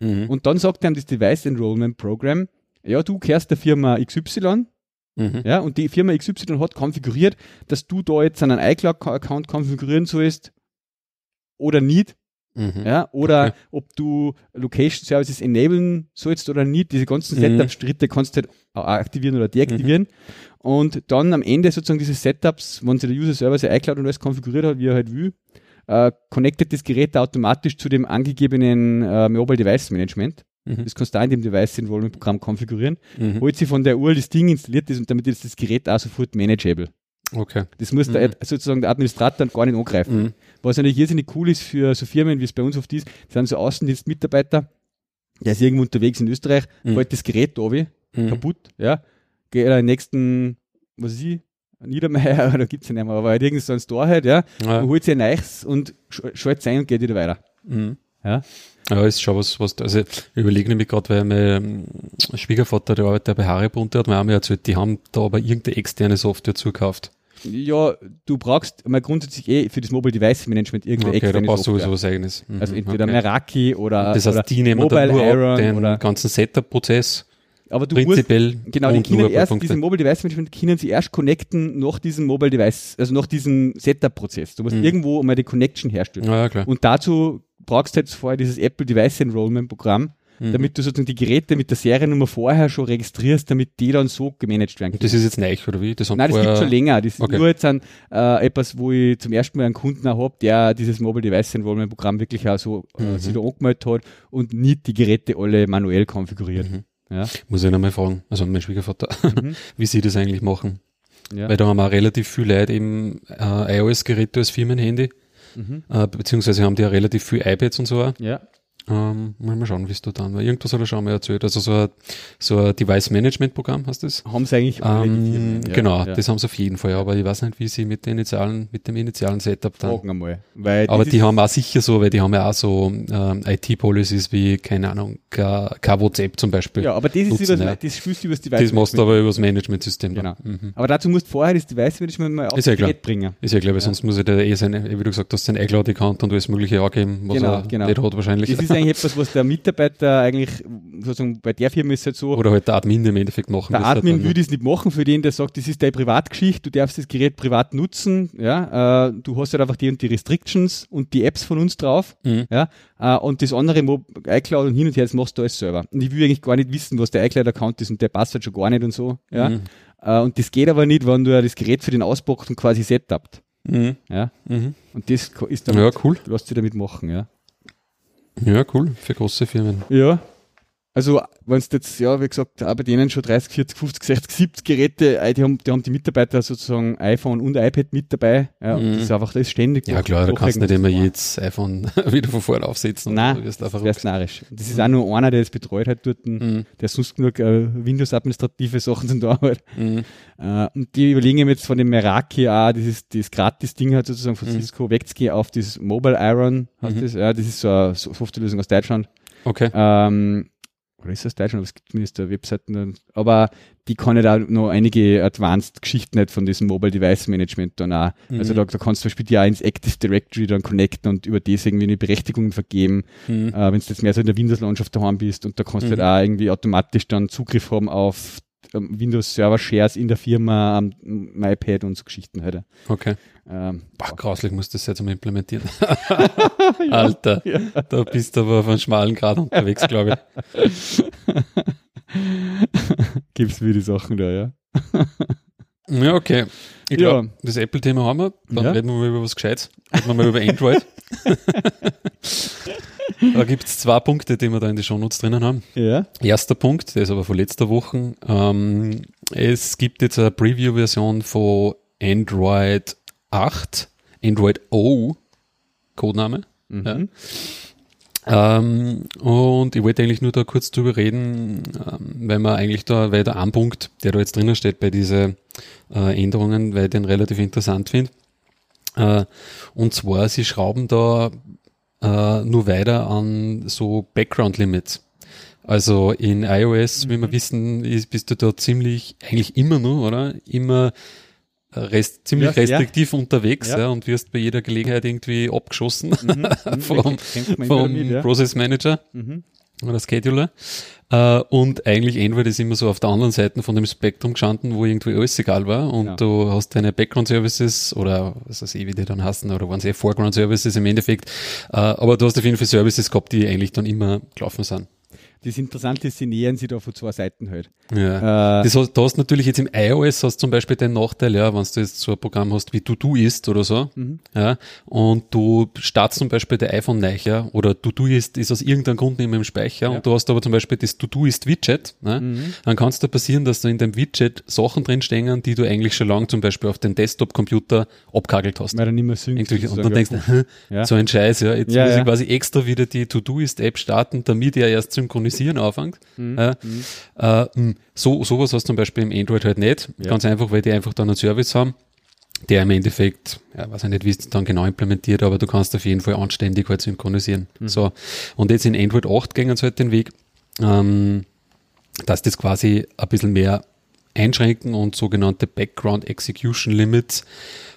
Mhm. Und dann sagt ihm das Device Enrollment Program, ja, du kehrst der Firma XY, Mhm. ja, und die Firma XY hat konfiguriert, dass du da jetzt einen iCloud-Account konfigurieren sollst oder nicht, Mhm. Ja, oder Okay. ob du Location Services enablen sollst oder nicht. Diese ganzen Mhm. Setup-Schritte kannst du halt aktivieren oder deaktivieren. Und dann am Ende sozusagen diese Setups, wenn sich der User sein iCloud und alles konfiguriert hat, wie er halt will, äh, connectet das Gerät automatisch zu dem angegebenen äh, Mobile Device Management. Mhm. Das kannst du auch in dem Device Enrollment Programm konfigurieren. Mhm. Holt sich von der URL das Ding installiert ist und damit ist das Gerät auch sofort manageable. Okay. Das muss der, Mhm. sozusagen der Administrator dann gar nicht angreifen. Mhm. Was natürlich irrsinnig cool ist für so Firmen, wie es bei uns oft ist, das sind so Außendienstmitarbeiter, der ist irgendwo unterwegs in Österreich, Mhm. fällt das Gerät da wie, Mhm. kaputt, ja, geht er in den nächsten, was weiß ich, Niedermeier, oder gibt's ja nicht mehr, aber halt irgend so ein Store halt, ja, Ja. holt sich ein neues und sch schaltet ein und geht wieder weiter. Mhm. Ja. Ja, ist schon was, was, also ich überlege nämlich gerade, weil mein ähm, Schwiegervater, der arbeitet bei Haribo und der hat mir auch mal erzählt, die haben da aber irgendeine externe Software zugekauft. Ja, du brauchst mal grundsätzlich eh für das Mobile Device Management irgendeine Okay, da externe brauchst du Software. sowieso was eigenes. Mhm, Also entweder okay. Meraki oder, Das oder heißt, die nehmen dann Mobile nur ab Iron den oder, ganzen Setup-Prozess, aber du musst, prinzipiell Genau, die paar erst, diesen Mobile Device Management können sie erst connecten nach diesem Mobile Device, also nach diesem Setup-Prozess. Du musst Mhm. irgendwo mal die Connection herstellen. Ja, ja, klar. Und dazu brauchst du jetzt vorher dieses Apple Device Enrollment Programm, Mhm. damit du sozusagen die Geräte mit der Seriennummer vorher schon registrierst, damit die dann so gemanagt werden Und das ist jetzt neu, oder wie? Das Nein, das gibt schon länger. Das ist Okay. nur jetzt ein, äh, etwas, wo ich zum ersten Mal einen Kunden habe, der dieses Mobile Device Enrollment Programm wirklich auch so äh, Mhm. sich da angemeldet hat und nicht die Geräte alle manuell konfiguriert. Mhm. Ja. Muss ich noch mal fragen, also mein Schwiegervater, Mhm. wie sie das eigentlich machen. Ja. Weil da haben auch relativ viele Leute eben äh, iOS-Geräte als Firmenhandy, Mhm. äh, beziehungsweise haben die ja relativ viel iPads und so ja. Ähm, mal schauen, wie es da dann war. Irgendwas hat er schon mal erzählt. Also so ein, so ein Device-Management-Programm heißt das? Haben sie eigentlich Ähm. Ja, genau, ja. das haben sie auf jeden Fall, aber ich weiß nicht, wie sie mit, den initialen, mit dem initialen Setup dann. Fragen einmal. Weil Aber das die haben auch sicher so, weil die haben ja auch so ähm, IT-Policies wie, keine Ahnung, kein WhatsApp zum Beispiel. Ja, aber das ist übers, ja. das spielst du über das Device. das machst du aber übers Management-System. Genau. Mhm. Aber dazu musst du vorher das Device Management mal auf Ist ja das klar. Bringen. Ist ja klar, weil sonst muss er eh seine, wie du gesagt hast, sein iCloud-Account und alles mögliche angeben, was Genau, er genau. nicht hat wahrscheinlich. Das ist eigentlich etwas, was der Mitarbeiter eigentlich, sozusagen bei der Firma ist halt so, Oder halt der Admin im Endeffekt machen. Der halt Admin dann, würde es nicht machen für den, der sagt, das ist deine Privatgeschichte, du darfst das Gerät privat nutzen, ja, äh, du hast halt einfach die und die Restrictions und die Apps von uns drauf, Mhm. ja, äh, und das andere Mo iCloud und hin und her, das machst du alles selber. Und ich will eigentlich gar nicht wissen, was der iCloud-Account ist und der passt halt schon gar nicht und so, ja. Mhm. Äh, und das geht aber nicht, wenn du ja das Gerät für den auspackt und quasi setupt, Mhm. ja. Mhm. Und das ist dann, Ja, cool. lässt sich damit machen, ja. Ja, cool. Für große Firmen. Ja. Also, wenn es jetzt, ja, wie gesagt, auch bei denen schon 30, 40, 50, 60, 70 Geräte, äh, die haben, die haben die Mitarbeiter sozusagen iPhone und iPad mit dabei. Ja, und Mhm. das ist einfach das ständig. Ja klar, da kannst du nicht immer jedes iPhone wieder von vorne aufsetzen. Nein, du wirst das einfach wäre narrisch. Das ist auch nur einer, der das betreut hat dort, Mhm. der sonst genug äh, Windows-administrative Sachen zum da hat. Mhm. Äh, und die überlegen ihm jetzt von dem Meraki auch, dieses, dieses Gratis-Ding halt sozusagen von Mhm. Cisco wegzugehen auf das Mobile Iron, heißt Mhm. das. Ja, das ist so eine So- Softwarelösung aus Deutschland. Okay. Ähm, oder ist das Deutschland? Aber es gibt zumindest da Webseiten. Aber die kann ja da noch einige Advanced Geschichten nicht von diesem Mobile Device Management dann auch. Also Mhm. da, da kannst du zum Beispiel die auch ins Active Directory dann connecten und über das irgendwie eine Berechtigung vergeben, Mhm. äh, wenn du jetzt mehr so in der Windows-Landschaft daheim bist und da kannst du Mhm. halt auch irgendwie automatisch dann Zugriff haben auf ähm, Windows-Server-Shares in der Firma, am iPad und so Geschichten halt. Okay. Ähm, Boah, grauslich musst du das jetzt einmal implementieren. Alter, ja. da bist du aber auf einem schmalen Grad unterwegs, glaube ich. Gibt's wie die Sachen da, ja. Ja, okay. Ich Ja. glaube, das Apple-Thema haben wir. Dann Ja. reden wir mal über was Gescheites. Reden wir mal über Android. da gibt es zwei Punkte, die wir da in die Shownotes drinnen haben. Ja. Erster Punkt, der ist aber von letzter Woche. Ähm, es gibt jetzt eine Preview-Version von Android 8, Android O, Codename. Mhm. Ja. Ähm, und ich wollte eigentlich nur da kurz drüber reden, ähm, weil man eigentlich da, weil der ein Punkt, der da jetzt drinnen steht bei diesen äh, Änderungen, weil ich den relativ interessant finde. Äh, und zwar, sie schrauben da äh, nur weiter an so Background Limits. Also in iOS, wie wir wissen, ist, bist du da ziemlich, eigentlich immer nur, oder? Immer rest, ziemlich Ja, ja. restriktiv unterwegs Ja. ja. und wirst bei jeder Gelegenheit irgendwie abgeschossen Mhm. vom, immer vom ja. Process Manager. Mhm. Oder Scheduler. Äh, und eigentlich Android ist immer so auf der anderen Seite von dem Spektrum gestanden, wo irgendwie alles egal war. Und Ja. du hast deine Background-Services oder was weiß ich, wie die dann heißen, oder waren es eh Foreground-Services im Endeffekt. Äh, aber du hast auf jeden Fall Services gehabt, die eigentlich dann immer gelaufen sind. Das Interessante ist, sie nähern sich da von zwei Seiten halt. Ja. Äh, Das hast, du hast natürlich jetzt im iOS hast zum Beispiel den Nachteil, ja, wenn du jetzt so ein Programm hast wie Todoist oder so, Mhm. ja, und du startest zum Beispiel der iPhone ja, oder Todoist ist aus irgendeinem Grund nicht mehr im Speicher Ja. und du hast aber zum Beispiel das Todoist Widget, ne, Mhm. dann kann es da passieren, dass da in dem Widget Sachen drinstehen, die du eigentlich schon lange zum Beispiel auf den Desktop-Computer abkagelt hast. weil er nicht mehr synkt. Und dann denkst du, Ja. so ein Scheiß, ja, jetzt Ja, muss ich quasi extra wieder die Todoist-App starten, damit er erst synchronisieren anfängt. Mhm. Ja. Äh, mh, so, sowas hast du zum Beispiel im Android halt nicht. Ja. Ganz einfach, weil die einfach dann einen Service haben, der im Endeffekt, ja, weiß ich nicht, wie es dann genau implementiert, aber du kannst auf jeden Fall anständig halt synchronisieren. Mhm. So. Und jetzt in Android 8 gehen sie halt den Weg, ähm, dass das quasi ein bisschen mehr einschränken und sogenannte Background Execution Limits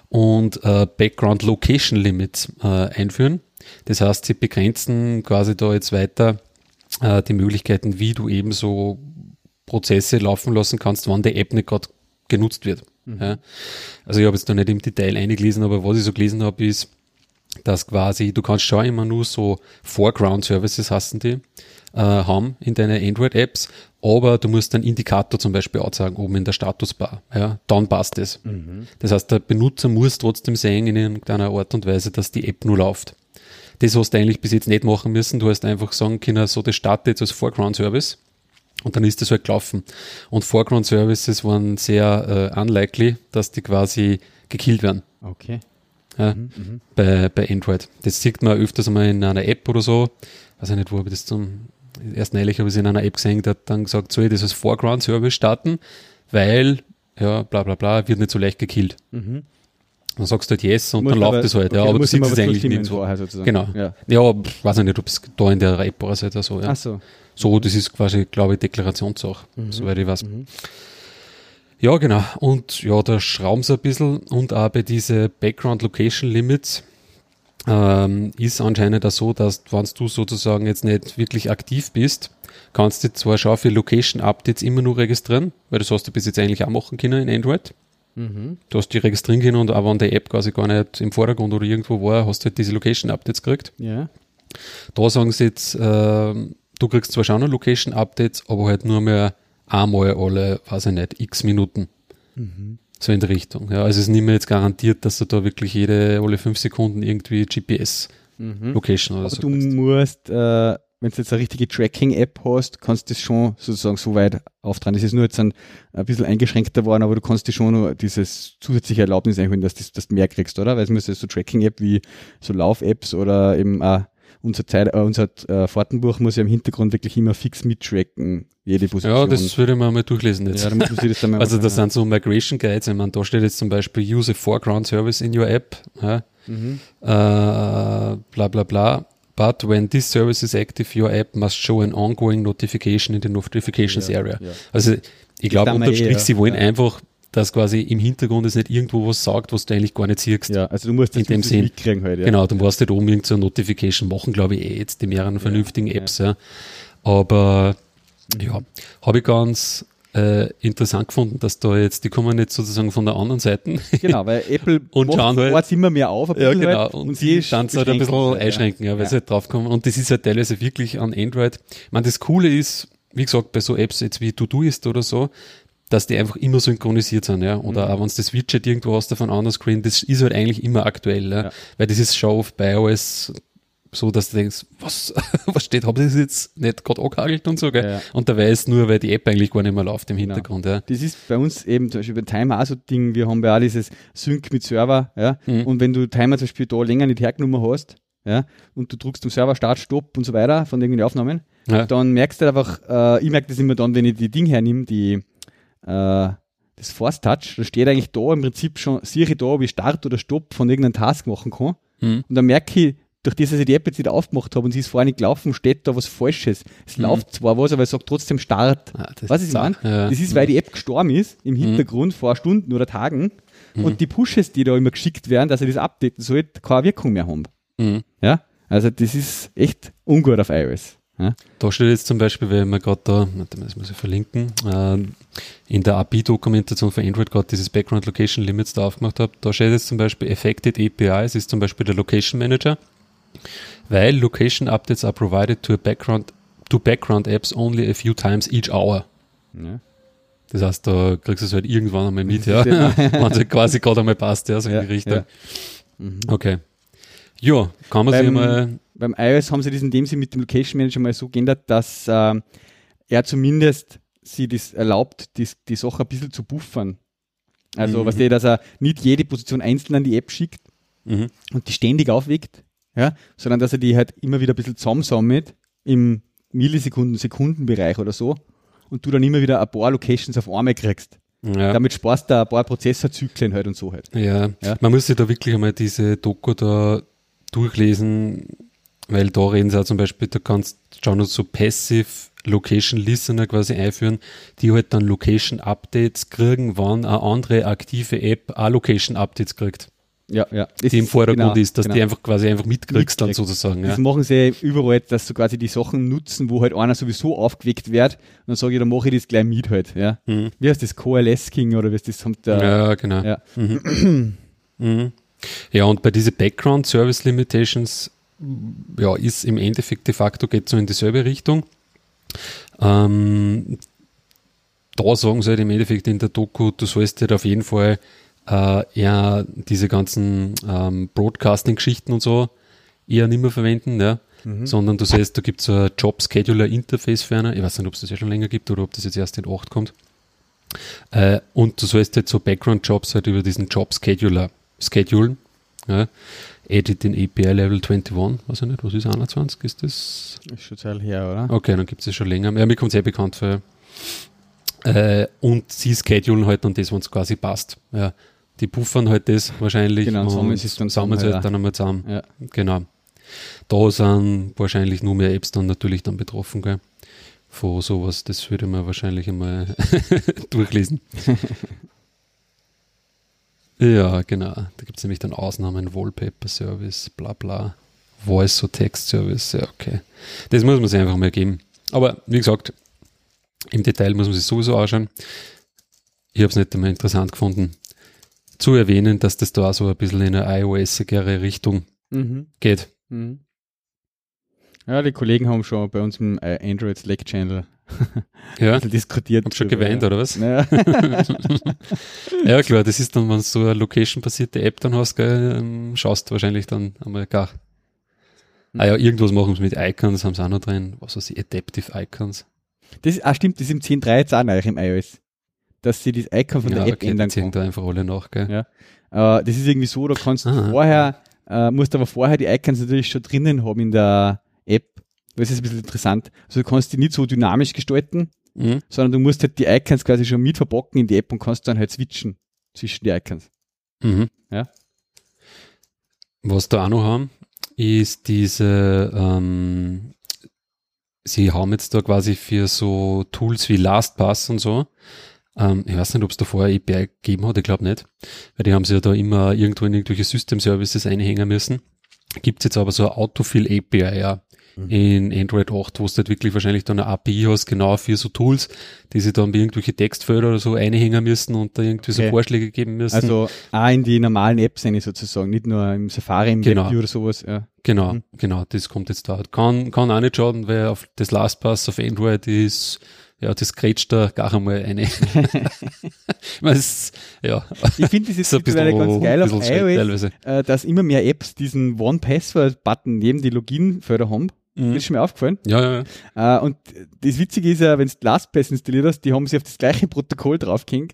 und äh, Background Location Limits äh, einführen. Das heißt, sie begrenzen quasi da jetzt weiter äh, die Möglichkeiten, wie du eben so Prozesse laufen lassen kannst, wann die App nicht gerade genutzt wird. Ja. Also ich habe jetzt da nicht im Detail eingelesen, aber was ich so gelesen habe, ist, dass quasi, du kannst schon immer nur so Foreground Services hassen die, äh, haben in deine Android-Apps, aber du musst einen Indikator zum Beispiel anzeigen oben in der Statusbar. Ja, dann passt es. Das heißt, der Benutzer muss trotzdem sehen in irgendeiner Art und Weise, dass die App nur läuft. Das hast du eigentlich bis jetzt nicht machen müssen. Du hast einfach sagen können, so, das startet jetzt als Foreground-Service. Und dann ist das halt gelaufen. Und Foreground Services waren sehr äh, unlikely, dass die quasi gekillt werden Okay. ja, bei, bei Android. Das sieht man öfters mal in einer App oder so. Weiß ich nicht, wo habe ich das zum erst neulich habe ich es in einer App gesehen, der hat dann gesagt, soll ich das als Foreground Service starten, weil, ja, bla bla bla, wird nicht so leicht gekillt. Mhm. Dann sagst du halt yes und Muss dann läuft das halt. okay, ja, aber du siehst es eigentlich nicht so. sozusagen. Genau. Ja. Ja, weiß ich nicht, ob es da in der App oder so oder so. Ja. Ach so. So, das ist quasi, glaube ich, Deklarationssache, Mhm. soweit ich weiß. Ja, genau. Und ja, da schrauben sie ein bisschen und auch bei diese Background Location Limits ähm, ist anscheinend auch so, dass wenn du sozusagen jetzt nicht wirklich aktiv bist, kannst du zwar schon für Location Updates immer nur registrieren, weil das hast du bis jetzt eigentlich auch machen können in Android. Mhm. Du hast die registrieren können und auch wenn die App quasi gar nicht im Vordergrund oder irgendwo war, hast du halt diese Location Updates gekriegt. Ja. Da sagen sie jetzt, ähm, du kriegst zwar schon noch Location Updates, aber halt nur mehr einmal alle, weiß ich nicht, x Minuten. Mhm. So in der Richtung. Ja, also es ist nicht mehr jetzt garantiert, dass du da wirklich jede, alle fünf Sekunden irgendwie GPS-Location Mhm. oder Aber so du kriegst. musst, äh, wenn du jetzt eine richtige Tracking-App hast, kannst du das schon sozusagen so weit auftragen. Das ist nur jetzt ein, ein bisschen eingeschränkter geworden, aber du kannst dir schon noch dieses zusätzliche Erlaubnis einholen, dass, das, dass du mehr kriegst, oder? Weil es muss ja so Tracking-App wie so Lauf-Apps oder eben auch unser, Zeit, äh, unser äh, Fahrtenbuch muss ja im Hintergrund wirklich immer fix mittracken, jede Position. Ja, das würde man mal durchlesen jetzt. ja, da muss das dann mal also das sind so Migration Guides, ich meine, da steht jetzt zum Beispiel Use a Foreground Service in your app, ja. Mhm. äh, bla bla bla. But when this service is active, your app must show an ongoing notification in the notifications Ja, area. ja. Also ich glaube unterm eh, Strich, ja. sie wollen Ja. einfach, dass quasi im Hintergrund es nicht irgendwo was sagt, was du eigentlich gar nicht siehst. Ja, also du musst das In dem Sinn. mitkriegen halt, ja. Genau, dann warst du da oben irgend so eine Notification machen, glaube ich, eh jetzt die mehreren vernünftigen Apps, ja. Aber ja, habe ich ganz äh, interessant gefunden, dass da jetzt, die kommen jetzt sozusagen von der anderen Seite. Genau, weil Apple Und schauen halt- immer mehr auf, Ja, genau. halt, und, sie dann halt ein bisschen beschränken, einschränken, ja, weil Ja. sie halt draufkommen. Und das ist halt teilweise wirklich an Android. Ich meine, das Coole ist, wie gesagt, bei so Apps jetzt wie Todoist oder so, dass die einfach immer synchronisiert sind, ja. Oder Mhm. auch wenn du das Widget irgendwo hast auf einem anderen Screen, das ist halt eigentlich immer aktuell, ja. Ja. Weil das ist schon bei iOS so, dass du denkst, was, was steht, habe ich das jetzt nicht gerade angehagelt und so, gell? Ja, ja. Und dabei ist nur, weil die App eigentlich gar nicht mehr läuft im Genau. Hintergrund, ja. Das ist bei uns eben zum Beispiel bei Timer auch so ein Ding, wir haben ja auch dieses Sync mit Server, ja. Mhm. Und wenn du Timer zum Beispiel da länger nicht hergenommen hast, ja, und du drückst am Server Start, Stopp und so weiter von irgendwelchen Aufnahmen, ja. dann merkst du einfach, äh, ich merke das immer dann, wenn ich die Ding hernehme, die, äh, das Force Touch, da steht eigentlich da im Prinzip schon, sehe ich da, ob ich Start oder Stopp von irgendeinem Task machen kann. Mhm. Und dann merke ich, durch das, dass ich die App jetzt wieder aufgemacht habe und sie ist vorher nicht gelaufen, steht da was Falsches. Es Mhm. läuft zwar was, aber es sagt trotzdem Start. Ah, Was ich ist meine? ja. Das ist, weil die App gestorben ist im Hintergrund vor Stunden oder Tagen und die Pushes, die da immer geschickt werden, dass er das updaten soll, keine Wirkung mehr haben. Mhm. Ja? Also das ist echt ungut auf iOS. Da steht jetzt zum Beispiel, weil wir gerade da, warte mal, das muss ich verlinken, äh, in der API-Dokumentation für Android gerade dieses Background Location Limits da aufgemacht habe, da steht jetzt zum Beispiel Affected APIs ist zum Beispiel der Location Manager, weil Location Updates are provided to a background to Background Apps only a few times each hour. Ja. Das heißt, da kriegst du es halt irgendwann einmal mit, ja. Wenn es halt quasi gerade einmal passt, ja, so in Ja, die Richtung. ja. Mhm. Okay. Ja, kann man sich Beim- mal, Beim iOS haben sie das in dem Sinne mit dem Location Manager mal so geändert, dass ähm, er zumindest sie das erlaubt, die, die Sache ein bisschen zu buffern. Also, Mhm. was der, dass er nicht jede Position einzeln an die App schickt mhm. und die ständig aufweckt, ja, sondern dass er die halt immer wieder ein bisschen zusammensammelt im Millisekunden, Sekundenbereich oder so und du dann immer wieder ein paar Locations auf einmal kriegst. ja. Damit sparst du ein paar Prozessorzyklen halt und so halt. Ja, Ja. man muss sich da wirklich einmal diese Doku da durchlesen, weil da reden sie auch zum Beispiel, da kannst du schon so Passive Location Listener quasi einführen, die halt dann Location Updates kriegen, wann eine andere aktive App auch Location Updates kriegt, Ja, ja. Das die im Vordergrund genau, ist, dass genau. die einfach quasi einfach mitkriegst dann sozusagen. Ja. Das machen sie überall, dass sie quasi die Sachen nutzen, wo halt einer sowieso aufgeweckt wird. Und dann sage ich, dann mache ich das gleich mit halt. Ja. Mhm. Wie heißt das? Coalescing oder wie ist das? Der, Ja, genau. ja. Mhm. Mhm. Ja, und bei diesen Background Service Limitations, ja, ist im Endeffekt de facto geht so in dieselbe Richtung. Ähm, da sagen sie halt im Endeffekt in der Doku, du sollst halt auf jeden Fall äh, eher diese ganzen ähm, Broadcasting-Geschichten und so eher nicht mehr verwenden, ja. sondern du siehst, da gibt es so ein Job Scheduler Interface für einer. Ich weiß nicht, ob es das ja schon länger gibt oder ob das jetzt erst in 8 kommt. Äh, und du sollst halt so Background-Jobs halt über diesen Job Scheduler schedulen. Ja. Edit in API Level 21, weiß ich nicht, was ist 21? Ist das? Ist schon Zeit her, oder? Okay, dann gibt es das schon länger. Ja, mir kommt sehr bekannt vor. Äh, und sie schedulen halt dann das, wenn es quasi passt. Ja. Die puffern halt das wahrscheinlich Genau, und sammeln es dann sammeln halt dann einmal zusammen. Ja. Genau. Da sind wahrscheinlich nur mehr Apps dann natürlich dann betroffen, gell? Von sowas, das würde man wahrscheinlich einmal durchlesen. ja, genau. Da gibt es nämlich dann Ausnahmen, Wallpaper Service, bla bla. Voice to Text Service, ja, okay. Das muss man sich einfach mal geben. Aber wie gesagt, im Detail muss man sich sowieso anschauen. Ich habe es nicht einmal interessant gefunden, zu erwähnen, dass das da so ein bisschen in eine iOS-igere Richtung Mhm. geht. Mhm. Ja, die Kollegen haben schon bei uns im äh, Android Slack Channel Ja, diskutiert. hab schon geweint, ja. oder was? Ja. Ja, klar, das ist dann, wenn du so eine Location-basierte App dann hast, gell, ähm, schaust du wahrscheinlich dann einmal gar. Hm. Ah ja, irgendwas machen sie mit Icons, haben sie auch noch drin. Was weiß ich, Adaptive Icons. Das, ah, stimmt, das ist im 10.3 jetzt auch neu im iOS. Dass sie das Icon von ja, der App okay, ändern kann. da einfach alle nach, gell? Ja. Äh, das ist irgendwie so, da kannst du Ah. vorher, äh, musst aber vorher die Icons natürlich schon drinnen haben in der App. Das ist ein bisschen interessant. Also du kannst die nicht so dynamisch gestalten, Mhm. sondern du musst halt die Icons quasi schon mit verpacken in die App und kannst dann halt switchen zwischen die Icons. Mhm. Ja. Was da auch noch haben, ist diese, ähm, sie haben jetzt da quasi für so Tools wie LastPass und so, ähm, ich weiß nicht, ob es da vorher API gegeben hat, ich glaube nicht, weil die haben sie ja da immer irgendwo in irgendwelche System-Services einhängen müssen. Gibt es jetzt aber so ein Autofill API ja Mhm. in Android 8, wo du halt wirklich wahrscheinlich dann eine API hast, genau für so Tools, die sie dann bei irgendwelche Textfelder oder so einhängen müssen und da irgendwie so Okay. Vorschläge geben müssen. Also auch in die normalen Apps eine sozusagen, nicht nur im Safari, im Genau. WebView oder sowas. Ja. Genau, Mhm. genau, das kommt jetzt da. Kann, kann auch nicht schaden, weil auf das LastPass auf Android ist, ja, das grätscht da gar einmal eine. ich meine, ja, Ich finde das ist mittlerweile ganz geil auf iOS, teilweise. äh, dass immer mehr Apps diesen One-Password-Button neben die Login-Felder haben. Mhm. Das ist schon mir aufgefallen. Ja, ja, ja. Äh, und das Witzige ist ja, wenn du LastPass installiert hast, die haben sich auf das gleiche Protokoll draufgehängt.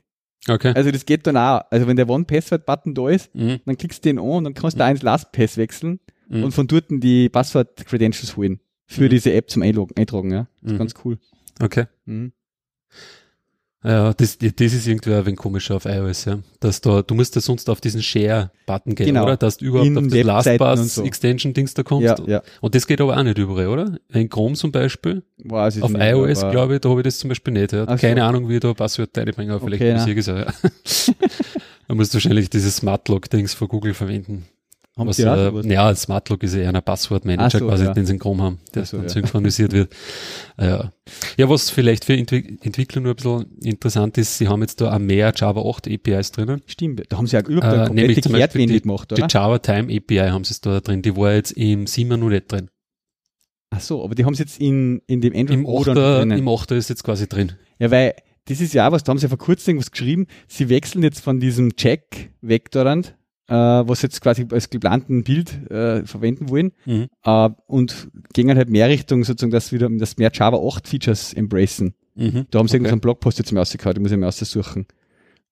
Okay. Also das geht dann auch. Also wenn der One-Password-Button da ist, Mhm. dann klickst du den an und dann kannst du da ins LastPass wechseln Mhm. und von dort die Passwort-Credentials holen. Für Mhm. diese App zum Einloggen, Eintragen, ja. Das ist Mhm. ganz cool. Okay. Mhm. Ja, das, das ist irgendwie ein wenig komischer auf iOS, ja. Dass da, du musst ja sonst auf diesen Share-Button gehen, Genau. oder? Dass du überhaupt In auf das Webseiten und LastPass so. Da kommst. Ja, ja. Und das geht aber auch nicht überall, oder? In Chrome zum Beispiel. Weiß ich Auf nicht, iOS, glaube ich, da habe ich das zum Beispiel nicht. Ja. Ach so. Keine Ahnung, wie ich da Passwort reinbringe, aber vielleicht Okay, muss ich ja. Man muss wahrscheinlich dieses Smart Lock-Dings von Google verwenden. Haben was, die auch äh, ja, Smart Lock ist ja eher ein Passwortmanager so, quasi, ja. den sie in Chrome haben, der so, dann ja. synchronisiert wird. Ja. ja, was vielleicht für Entwick Entwickler nur ein bisschen interessant ist, sie haben jetzt da auch mehr Java 8 APIs drinnen. Stimmt, da haben sie ja überhaupt Äh, eine komplette zum Beispiel Kehrtwende die, gemacht, die oder? Java Time API haben sie es da drin, die war jetzt im 7er noch nicht drin. Ach so, aber die haben sie jetzt in, in dem Android Im Oder 8er, drinnen. im 8er ist jetzt quasi drin. Ja, weil das ist ja auch was, da haben sie ja vor kurzem was geschrieben, sie wechseln jetzt von diesem Check-Vektorand, äh, was jetzt quasi als geplanten Bild äh, verwenden wollen, Mhm. äh, und gehen halt mehr Richtung sozusagen, dass wieder, dass mehr Java 8 Features embracen. Mhm. Da haben sie Okay. okay. so einen Blogpost jetzt mal rausgehauen, den muss ich mal aussuchen.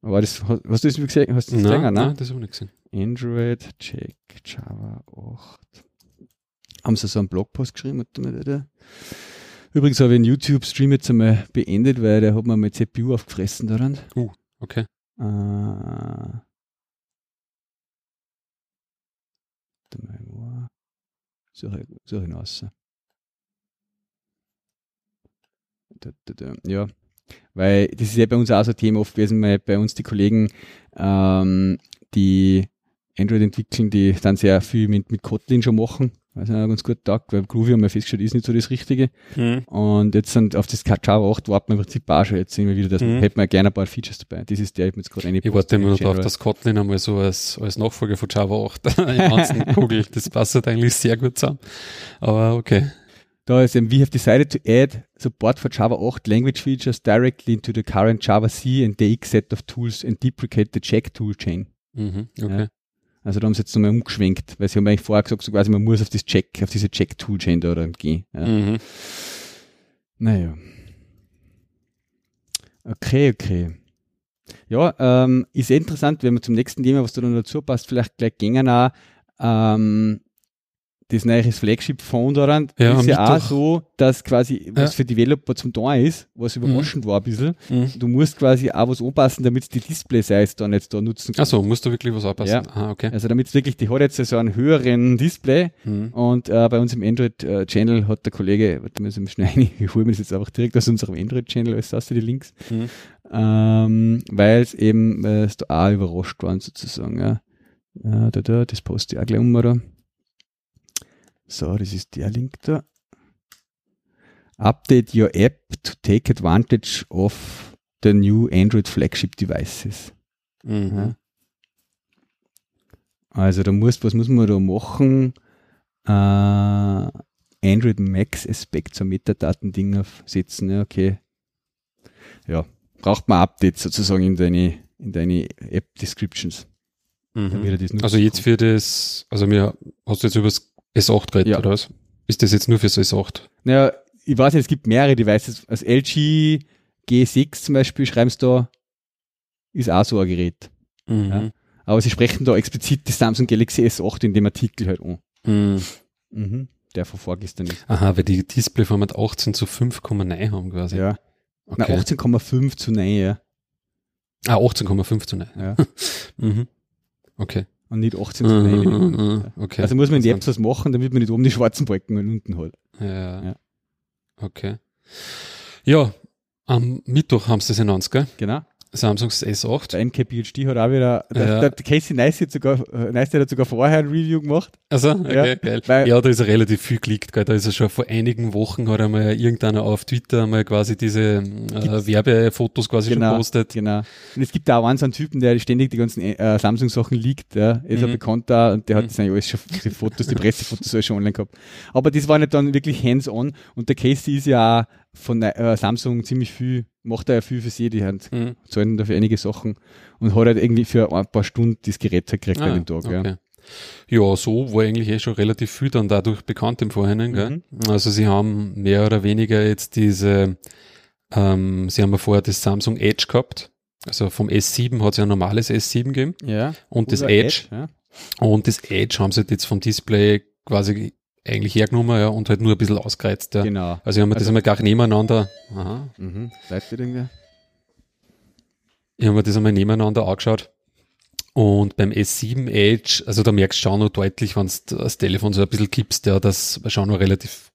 Aber das, hast hast du das gesehen? Hast du das gesehen? Nein, ne? nein, das habe ich nicht gesehen. Android, Check, Java 8. Haben sie so einen Blogpost geschrieben? Mal. Übrigens habe ich einen YouTube-Stream jetzt einmal beendet, weil der hat mir meine CPU aufgefressen daran. Okay. Äh, warte mal, wo? Suche, suche ihn raus. Ja, weil das ist ja bei uns auch so ein Thema oft gewesen, weil bei uns die Kollegen, ähm, die Android entwickeln, die dann sehr viel mit, mit Kotlin schon machen. Also auch ganz gut Tag, weil Groovy haben wir festgestellt, ist nicht so das Richtige. Mhm. Und jetzt sind auf das Java 8 warten wir im Prinzip auch schon jetzt immer wieder, dass Mhm. man, hätten wir gerne ein paar Features dabei. Das ist der, ich jetzt gerade eine Ich warte immer noch drauf, dass Kotlin einmal so als, als Nachfolger von Java 8 im ganzen Google, das passt halt eigentlich sehr gut zusammen. Aber okay. Da ist eben, we have decided to add support for Java 8 language features directly into the current Java C and DX set of tools and deprecate the check tool chain. Mhm. Okay. Also da haben sie jetzt nochmal umgeschwenkt, weil sie haben eigentlich vorher gesagt, so quasi man muss auf das Check, auf diese check tool chain da gehen. Ja. Mhm. Naja. Okay, okay. Ja, ähm, ist interessant, wenn wir zum nächsten Thema, was da dann dazu passt, vielleicht gleich gängen auch, ähm, das neue Flagship Phone daran Ja, ist ja auch so, dass quasi, was Ja. für Developer zum Tor ist, was überraschend war ein bisschen, Mhm. du musst quasi auch was anpassen, damit die Display-Size dann jetzt da nutzen kann. Achso, musst du wirklich was anpassen? Ja. Ah, okay. Also damit es wirklich, die hat jetzt so einen höheren Display, Mhm. und äh, bei uns im Android-Channel hat der Kollege, warte mal, schnell rein, ich hole mir das jetzt einfach direkt aus unserem Android-Channel, alles aus, die Links, Mhm. ähm, weil es eben, äh, es da auch überrascht waren sozusagen, ja. ja da, da, das poste ich auch gleich um, da. So, das ist der Link da. Update your app to take advantage of the new Android Flagship Devices. Mhm. Ja. Also da muss, was muss man da machen? Äh, Android Max Aspekt zur Metadaten-Ding aufsetzen, ja, okay. Ja, braucht man Updates sozusagen in deine, in deine App-Descriptions. Mhm. Also jetzt für das, also mir, hast du jetzt über das S8 geredet, Ja. oder was? Ist das jetzt nur fürs S8? Naja, ich weiß nicht, es gibt mehrere Devices. Als LG G6 zum Beispiel schreiben sie da, ist auch so ein Gerät. Mhm. Ja. Aber sie sprechen da explizit die Samsung Galaxy S8 in dem Artikel halt an. Mhm. Mhm. Der von vorgestern ist. Aha, weil die Displayformat 18 zu 5,9 haben quasi. Ja. Na, Okay. 18,5 zu 9, ja. Ah, 18,5 zu 9. ja. Mhm. Okay. Und nicht 18 zu 9. Mhm, mhm, okay. Also muss man in die. Apps was machen, damit man nicht oben die schwarzen Balken und unten hat. Ja. Ja. Okay. Ja, am Mittwoch haben sie das announced, gell? Genau. Samsungs S8. Der MKBHD hat auch wieder, der, Ja. der Casey Nice hat sogar, äh, Nice hat sogar vorher ein Review gemacht. Also, okay, Ja, geil. weil- ja, da ist er relativ viel geklickt, gell. Da ist er schon vor einigen Wochen, hat einmal irgendeiner auf Twitter einmal quasi diese äh, Werbefotos quasi schon Genau. gepostet. Genau. Und es gibt da auch einen so einen Typen, der ständig die ganzen äh, Samsung-Sachen liegt, ja. Ist Mhm. ein bekannter und der hat Mhm. eigentlich alles schon, die Fotos, die Pressefotos schon online gehabt. Aber das war nicht dann wirklich hands-on und der Casey ist ja auch von äh, Samsung ziemlich viel, macht er ja viel für sie, die haben Mhm. zahlen dafür einige Sachen und hat halt irgendwie für ein paar Stunden das Gerät halt gekriegt an dem Tag. Ja. Ah, okay. Ja, so war eigentlich eh schon relativ viel dann dadurch bekannt im Vorhinein. Gell? Mhm. Also sie haben mehr oder weniger jetzt diese, ähm, sie haben ja vorher das Samsung Edge gehabt. Also vom S7 hat es ja ein normales S7 gegeben ja. und das Oder Edge. ja. Und das Edge haben sie jetzt vom Display quasi eigentlich hergenommen ja, und halt nur ein bisschen ausgereizt. Ja. Genau. Also ich habe mir das Also- einmal gar nebeneinander, aha, Mhm. Seid ihr irgendwie? ich habe mir das einmal nebeneinander angeschaut. Und beim S7 Edge, also da merkst du schon noch deutlich, wenn du das Telefon so ein bisschen kippst, ja, das schon noch relativ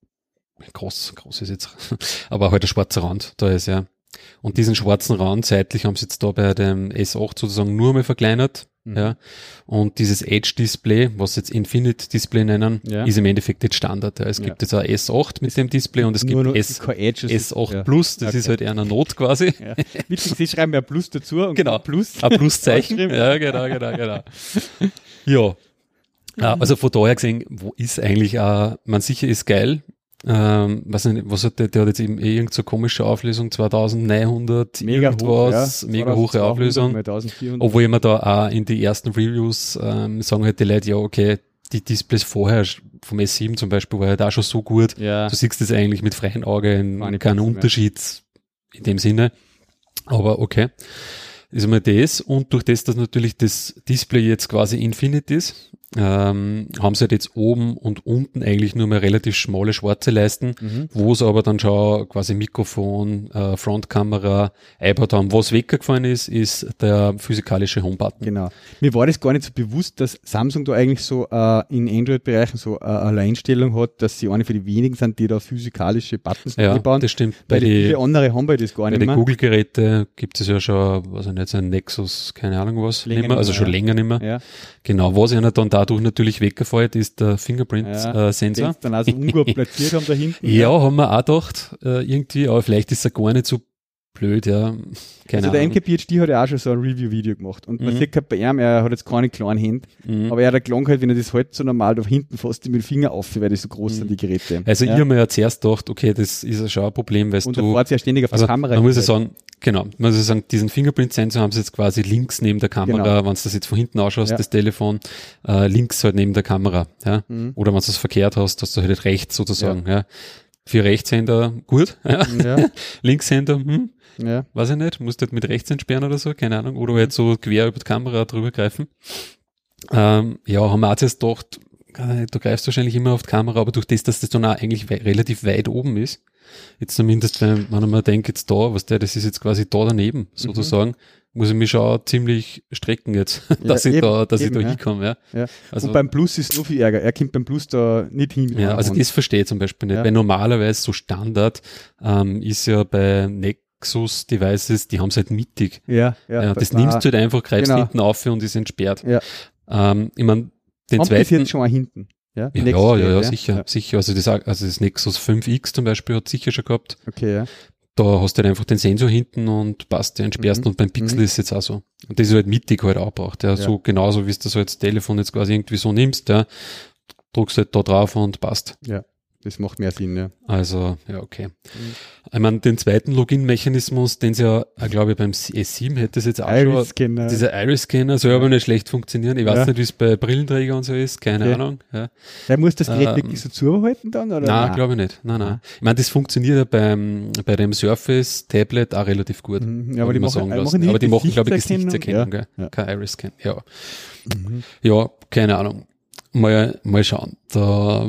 groß, groß ist jetzt, aber halt ein schwarzer Rand da ist, ja. Und diesen schwarzen Rand seitlich haben sie jetzt da bei dem S8 sozusagen nur mal verkleinert, Mhm. Ja. Und dieses Edge-Display, was sie jetzt Infinite Display nennen, Ja. ist im Endeffekt jetzt Standard. Ja. Es Ja. gibt jetzt ein S8 mit dem Display und es Nur gibt S, Edge, es ist- S8 ja. Plus, das Okay. ist halt eher eine Not quasi. Ja. Witzig, sie schreiben ja Plus dazu und Genau. Plus. Ein Pluszeichen. Ja, genau, genau, genau. Ja. Ja, also von daher gesehen, wo ist eigentlich, äh, man sicher ist geil. Ähm, weiß nicht, was hat der, der hat jetzt eben eh irgend so komische Auflösung, 2900, Mega hoch, irgendwas, ja. mega hohe 2200 Auflösung. mal 1400. Obwohl immer da auch in die ersten Reviews ähm, sagen halt die Leute, ja, okay, die Displays vorher vom S7 zum Beispiel war halt auch schon so gut. ja. Du siehst das eigentlich mit freiem Auge in keinen mehr. Unterschied in dem Sinne. Aber okay. Ist einmal das. Und durch das, dass natürlich das Display jetzt quasi Infinite ist, ähm, haben sie halt jetzt oben und unten eigentlich nur mehr relativ schmale schwarze Leisten, Mhm. wo sie aber dann schon quasi Mikrofon, äh, Frontkamera, iPad haben. Was weggefallen ist, ist der physikalische Homebutton. Genau. Mir war das gar nicht so bewusst, dass Samsung da eigentlich so äh, in Android-Bereichen so äh, eine Alleinstellung hat, dass sie eine für die wenigen sind, die da physikalische Buttons Ja, einbauen. das stimmt. Bei den viele andere haben bei das gar Bei nicht den mehr. Google-Geräte gibt es ja schon, was ich nicht, so ein Nexus, keine Ahnung was, Länger nicht mehr, also schon länger nicht mehr. Ja, Genau, was ihnen dann dadurch natürlich weggefallen ist, der ja. Fingerprint-Sensor. Den sie dann auch so ungut platziert haben da hinten. ja, haben wir auch gedacht, äh, irgendwie, aber vielleicht ist er gar nicht so blöd, ja. Keine also der. MKPHD hat ja auch schon so ein Review-Video gemacht. Und man Mhm. sieht halt bei ihm, er hat jetzt keine kleinen Hände, Mhm. aber er hat gelangt halt, wenn er das halt so normal da hinten fast mit dem Finger auf, weil die so groß Mhm. sind, die Geräte. Also ja. ich habe mir ja zuerst gedacht, okay, das ist ja schon ein Problem, weil Und du, sie ja ständig auf also die Kamera. man muss ja sagen, genau, man muss ja sagen, diesen Fingerprint-Sensor haben sie jetzt quasi links neben der Kamera, Genau. wenn du das jetzt von hinten ausschaust, Ja. das Telefon, äh, links halt neben der Kamera, ja. Mhm. Oder wenn du es verkehrt hast, hast du halt rechts sozusagen, ja. Für Rechtshänder gut, ja. Ja, Linkshänder, hm, ja. weiß ich nicht, musst halt mit rechts entsperren oder so, keine Ahnung, oder halt so quer über die Kamera drüber greifen. Ähm, ja, haben wir auch jetzt gedacht, du greifst wahrscheinlich immer auf die Kamera, aber durch das, dass das dann auch eigentlich relativ weit oben ist, jetzt zumindest, wenn, wenn man denkt, jetzt da, was der, das ist jetzt quasi da daneben, sozusagen, muss ich mich schon ziemlich strecken jetzt, dass ich eben, da, dass eben, ich da ja. hinkomme, ja. Ja. Also, und beim Plus ist es noch viel ärger. Er kommt beim Plus da nicht hin. ja, also Hand. das verstehe ich zum Beispiel nicht, Ja. weil normalerweise so Standard ähm, ist ja bei Nexus Devices, die haben es halt mittig. ja, ja, Ja, das war- nimmst du halt einfach, greifst Genau. hinten auf und ist entsperrt. Ja. Ähm, ich mein, den bis zweiten, jetzt schon mal hinten. Ja, ja, ja, ja, sicher, sicher. Also das, also das Nexus 5X zum Beispiel hat sicher schon gehabt. Okay, ja. Da hast du halt einfach den Sensor hinten und passt, der entsperrst Mhm. und beim Pixel Mhm. ist jetzt auch so. Und das ist halt mittig halt auch braucht, ja, Ja. so genauso wie du das halt das Telefon jetzt quasi irgendwie so nimmst, ja, druckst halt da drauf und passt. Das macht mehr Sinn, ja. Also, ja, okay. Ich meine, den zweiten Login-Mechanismus, den es ja, ich glaube, beim S7 hätte es jetzt auch schon Iris-Scanner. Dieser Iris-Scanner soll aber nicht schlecht funktionieren. Ich weiß Ja. nicht, wie es bei Brillenträgern und so ist. Keine Okay. Ahnung. Ja. Der muss das Gerät Ähm, wirklich so zuhalten dann? Oder? Nein, glaube ich nicht. Nein, nein. Ich meine, das funktioniert ja beim, bei dem Surface Tablet auch relativ gut. Mhm. Ja, aber ich die machen, äh, machen die aber die machen, glaube ich, Gesichtserkennung? Ja. Kein Iris-Scan. Ja. Mhm. ja, keine Ahnung. Mal, mal schauen. Da,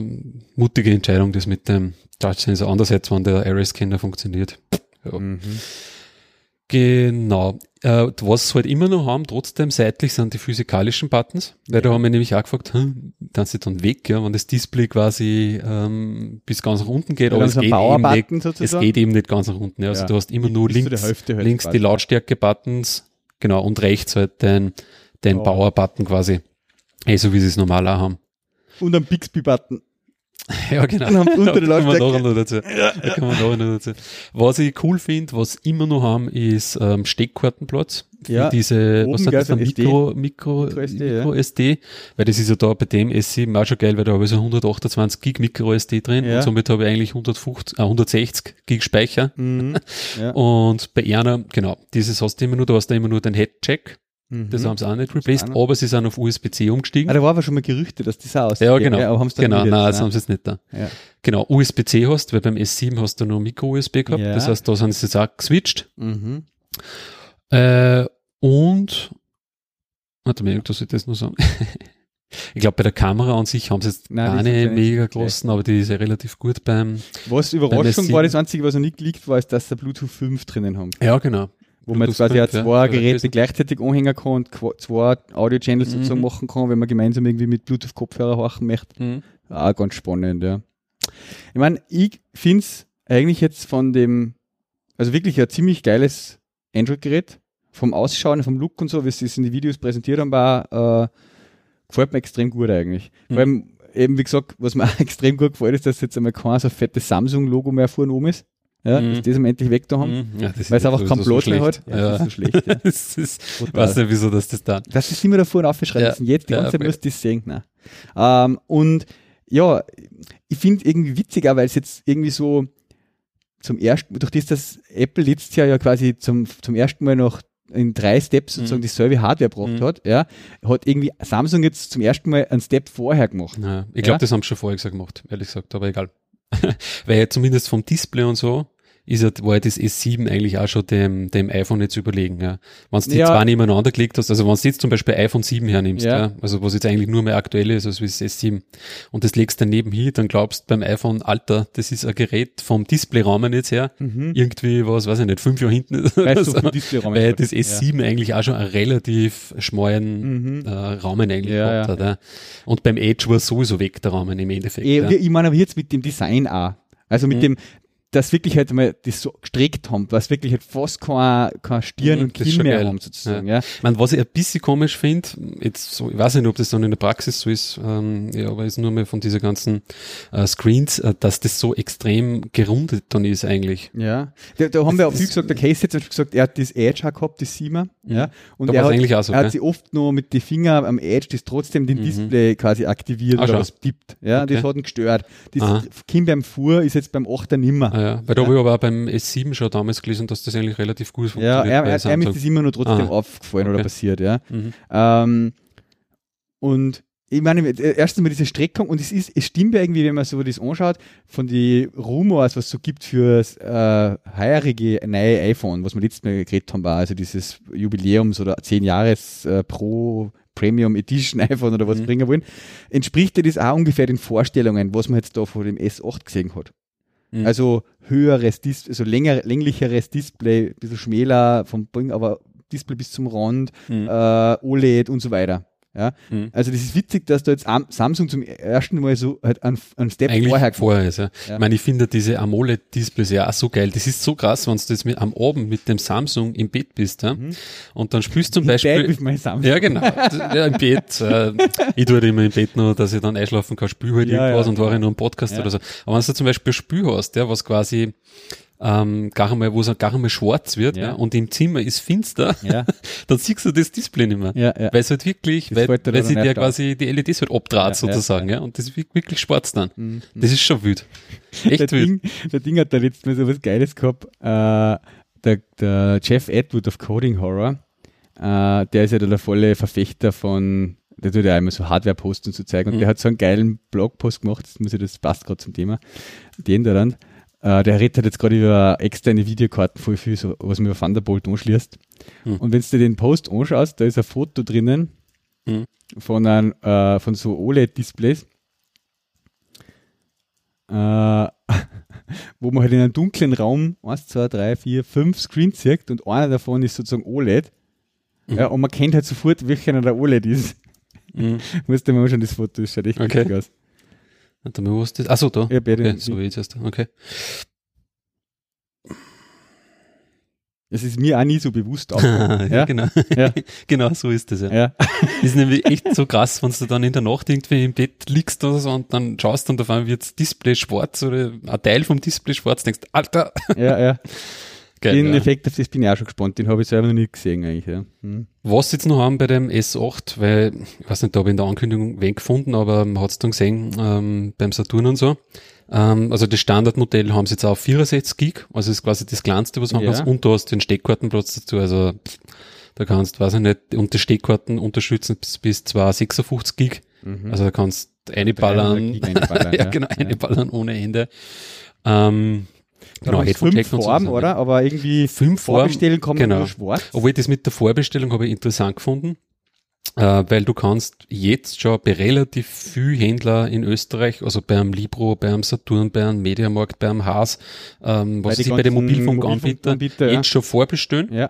mutige Entscheidung, das mit dem Touch-Sensor. Andererseits, wenn der Iris-Scanner funktioniert. Ja. Mhm. Genau. Äh, was sie halt immer noch haben, trotzdem seitlich sind die physikalischen Buttons, weil da haben wir nämlich auch gefragt, hm, dann sind dann weg, ja, wenn das Display quasi ähm, bis ganz nach unten geht, Ja, aber es geht, eben nicht, Power-Button es sozusagen. geht eben nicht ganz nach unten. Ja. Also Ja. du hast immer nur Bis links, halt links die. Lautstärke-Buttons, genau, und rechts halt den, den Power. Power-Button quasi. Eh, so wie sie es normal auch haben. Und ein Bixby-Button. Ja, genau. Da kommen wir noch dazu. Da kommen wir noch dazu. Was ich cool finde, was immer noch haben, ist ähm, Steckkartenplatz. Für Ja, diese, was gell, das, so ein ein SD. Mikro, Mikro, Micro SD, weil das ist ja da bei dem S7 auch schon geil, weil da habe ich so 128 Gig Micro SD drin Ja. und somit habe ich eigentlich 150, äh, 160 Gig Speicher. Mhm. Ja. Und bei einer, genau, dieses hast du immer nur, da hast du immer nur den Head-Check, Mhm. das haben sie auch nicht replaced, aber sie sind auf USB-C umgestiegen. Ah, da war aber schon mal Gerüchte, dass das auch Ja, ausgeht, genau. gell? Aber haben's dann Genau, nein, das haben sie jetzt nicht da. Ja. Genau, USB-C hast, weil beim S7 hast du nur Micro-USB gehabt. Ja. Das heißt, da sind sie jetzt auch geswitcht. Mhm. Äh, und, warte mal, irgendwas soll ich das noch sagen. ich glaube, bei der Kamera an sich haben sie jetzt Nein, die keine ja mega gelassen, aber die ist ja relativ gut beim, Was Überraschung S7 war, das Einzige, was noch nicht geleakt war, ist, dass sie Bluetooth 5 drinnen haben. ja, genau. Wo man quasi auch 5, ja. zwei Geräte gleichzeitig anhängen kann und zwei Audio-Channels Mhm. sozusagen machen kann, wenn man gemeinsam irgendwie mit Bluetooth-Kopfhörer horchen möchte. Mhm. Ah, ganz spannend, ja. Ich meine, ich find's eigentlich jetzt von dem, also wirklich ein ziemlich geiles Android-Gerät. vom Ausschauen, vom Look und so, wie sie es in die Videos präsentiert haben, war, äh, gefällt mir extrem gut eigentlich. Mhm. Vor allem, eben wie gesagt, was mir auch extrem gut gefällt, ist, dass jetzt einmal kein so fettes Samsung-Logo mehr vorne oben ist. Ja, Mhm. dass die es endlich weg da haben. Mhm. Ja, das Weil es einfach keinen Platz mehr hat. Ja, Ja, das ist so schlecht, ja. das ist, Brutal. weiß nicht, wieso das das dann. Das ist immer da vorne aufgeschrieben, Ja, das jetzt die ja, ganze Zeit musst du das sehen. Nein. Ähm, und ja, ich finde irgendwie witzig, auch, weil es jetzt irgendwie so zum ersten, durch das, dass Apple letztes Jahr ja quasi zum, zum ersten Mal noch in drei Steps sozusagen Mhm. dieselbe Hardware gebracht Mhm. hat, ja, hat irgendwie Samsung jetzt zum ersten Mal einen Step vorher gemacht. Ja, ich glaube, Ja. das haben sie schon vorher gesagt gemacht, ehrlich gesagt, aber egal. Weil zumindest vom Display und so ist ja, war ja das S7 eigentlich auch schon dem, dem iPhone jetzt überlegen, ja. Wenn du die Ja. zwei nebeneinander gelegt hast, also wenn du jetzt zum Beispiel iPhone 7 hernimmst, Ja. ja. also was jetzt eigentlich nur mehr aktuell ist, als wie das S7, und das legst daneben hin, dann glaubst du beim iPhone, Alter, das ist ein Gerät vom Displayrahmen jetzt her, irgendwie, was weiß ich nicht, fünf Jahre hinten ist. Mhm. Weißt du, so. Displayrahmen Weil das gut. S7 eigentlich auch schon einen relativ schmalen Mhm. äh, Rahmen eigentlich Ja, gehabt ja. hat. Ja. Und beim Edge war sowieso weg der Rahmen im Endeffekt. Eh, ja. Ich meine aber jetzt mit dem Design auch. Also mit Mhm. dem, dass wirklich halt mal das so gestreckt haben, was wirklich halt fast kein, kein Stirn Mhm, und das Kinn mehr geil. haben sozusagen, ja. Ich meine, was ich ein bisschen komisch finde, jetzt so, ich weiß nicht, ob das dann in der Praxis so ist, ähm, ja, aber ist nur mal von dieser ganzen äh, Screens, äh, dass das so extrem gerundet dann ist eigentlich. Ja, da, da haben wir auch Das- viel gesagt, der Case hat zum Beispiel gesagt, er hat das Edge auch gehabt, das Siemer, ja, und Da er hat, so, er hat sie oft noch mit den Fingern am Edge das trotzdem den Mhm. Display quasi aktiviert Ah, oder was tippt, ja, Okay. das hat ihn gestört. Das Aha. Kind beim Fuhr ist jetzt beim 8er nimmer. Ah, ja. Weil da habe ich aber auch beim S7 schon damals gelesen, dass das eigentlich relativ gut Ja, funktioniert. er, bei er, er Samsung. ist das immer noch trotzdem Ah. aufgefallen oder Okay. passiert, ja. Mhm. Ähm, und ich meine, erstens mal diese Streckung und es ist, es stimmt ja irgendwie, wenn man so das anschaut, von die Rumors, was es so gibt für äh, heurige neue iPhone, was wir letztes Mal geredet haben, war also dieses Jubiläums- oder 10 Jahres äh, Pro Premium Edition iPhone oder was Mhm. bringen wollen, entspricht ja das auch ungefähr den Vorstellungen, was man jetzt da vor dem S8 gesehen hat. Mhm. Also höheres, Dis also länger, länglicheres Display, ein bisschen schmäler vom Ding, aber Display bis zum Rand, Mhm. äh, OLED und so weiter. Ja? Mhm. Also das ist witzig, dass da jetzt Am- Samsung zum ersten Mal so halt einen, einen Step Eigentlich vorher vorher, ist, ja. Ja. Ich meine, ich finde diese AMOLED-Displays ja auch so geil. Das ist so krass, wenn du jetzt mit, am Abend mit dem Samsung im Bett bist, ja, und dann spielst du zum Beispiel, with my Samsung. Ja, genau. Ja, im Bett. Äh, ich tue halt immer im Bett nur, dass ich dann einschlafen kann, spül halt Ja, irgendwas ja. und war nur einen Podcast Ja. oder so. Aber wenn du zum Beispiel ein Spül hast, ja, was quasi ähm, gar einmal, wo es gar einmal schwarz wird, Ja. ja. und im Zimmer ist finster, Ja, dann siehst du das Display nicht mehr. ja, ja. Weil es halt wirklich, Das weil, weil erst auf. quasi die LEDs halt abdraht sozusagen, ja, und das wird wirklich schwarz dann. Mhm. Das ist schon wild. der, Echt wild. Ding, der Ding hat da letztes Mal so was Geiles gehabt. Äh, der, der Jeff Atwood of Coding Horror, äh, der ist ja der volle Verfechter von, der tut ja immer so Hardware-Posts und so zeigen. Und Mhm. der hat so einen geilen Blogpost gemacht, das, muss ich, das passt gerade zum Thema. Den da dann. Äh, der redet halt jetzt gerade über externe Videokarten voll viel, so, was man über Thunderbolt anschließt. Mhm. Und wenn du dir den Post anschaust, da ist ein Foto drinnen Mhm. von, einem, äh, von so OLED-Displays. Äh, wo man halt in einem dunklen Raum 1, 2, 3, 4, 5 Screens sieht und einer davon ist sozusagen OLED. Mhm. Ja, und man kennt halt sofort, welcher der OLED ist. Mhm. Musst du mal anschauen, das Foto, das schaut echt Okay. aus. Warte mal, wo ist das? Achso, da. Ja, beide. Okay, so wie jetzt erst. Okay. Das ist mir auch nie so bewusst ja, aufgefallen. ja, genau. Ja. genau, so ist das ja. ja. Ist nämlich echt so krass, wenn du dann in der Nacht irgendwie im Bett liegst oder so und dann schaust und auf einmal wird das Display schwarz oder ein Teil vom Display schwarz, denkst, Alter, ja, ja. Geil. Den ja. Effekt auf das bin ich auch schon gespannt. Den habe ich selber noch nie gesehen eigentlich. Ja. Hm. Was sie jetzt noch haben bei dem S8, weil, ich weiß nicht, da habe ich in der Ankündigung wen gefunden, aber man hat es dann gesehen ähm, beim Saturn und so. Ähm, also das Standardmodell haben sie jetzt auf 64 Gig, also ist quasi das kleinste, was man Ja. kannst, und du hast den Steckkartenplatz dazu, also pff, da kannst, weiß ich nicht, und die Steckkarten unterstützen bis, bis 256 Gig, Mhm. also da kannst eine 300 ballern, einballern, ja, genau, eine Ja. ballern ohne Ende. Ähm, genau, Headphone fünf Jack und so oder? Aber irgendwie Fünf vorbestellen man genau. nur schwarz. obwohl das mit der Vorbestellung habe ich interessant gefunden, äh, weil du kannst jetzt schon bei relativ viel Händler in Österreich, also beim Libro, beim Saturn, beim Mediamarkt, beim Haas, ähm, was sie bei den Mobilfunkanbietern Mobilfunkanbieter, ja. jetzt schon vorbestellen. Ja.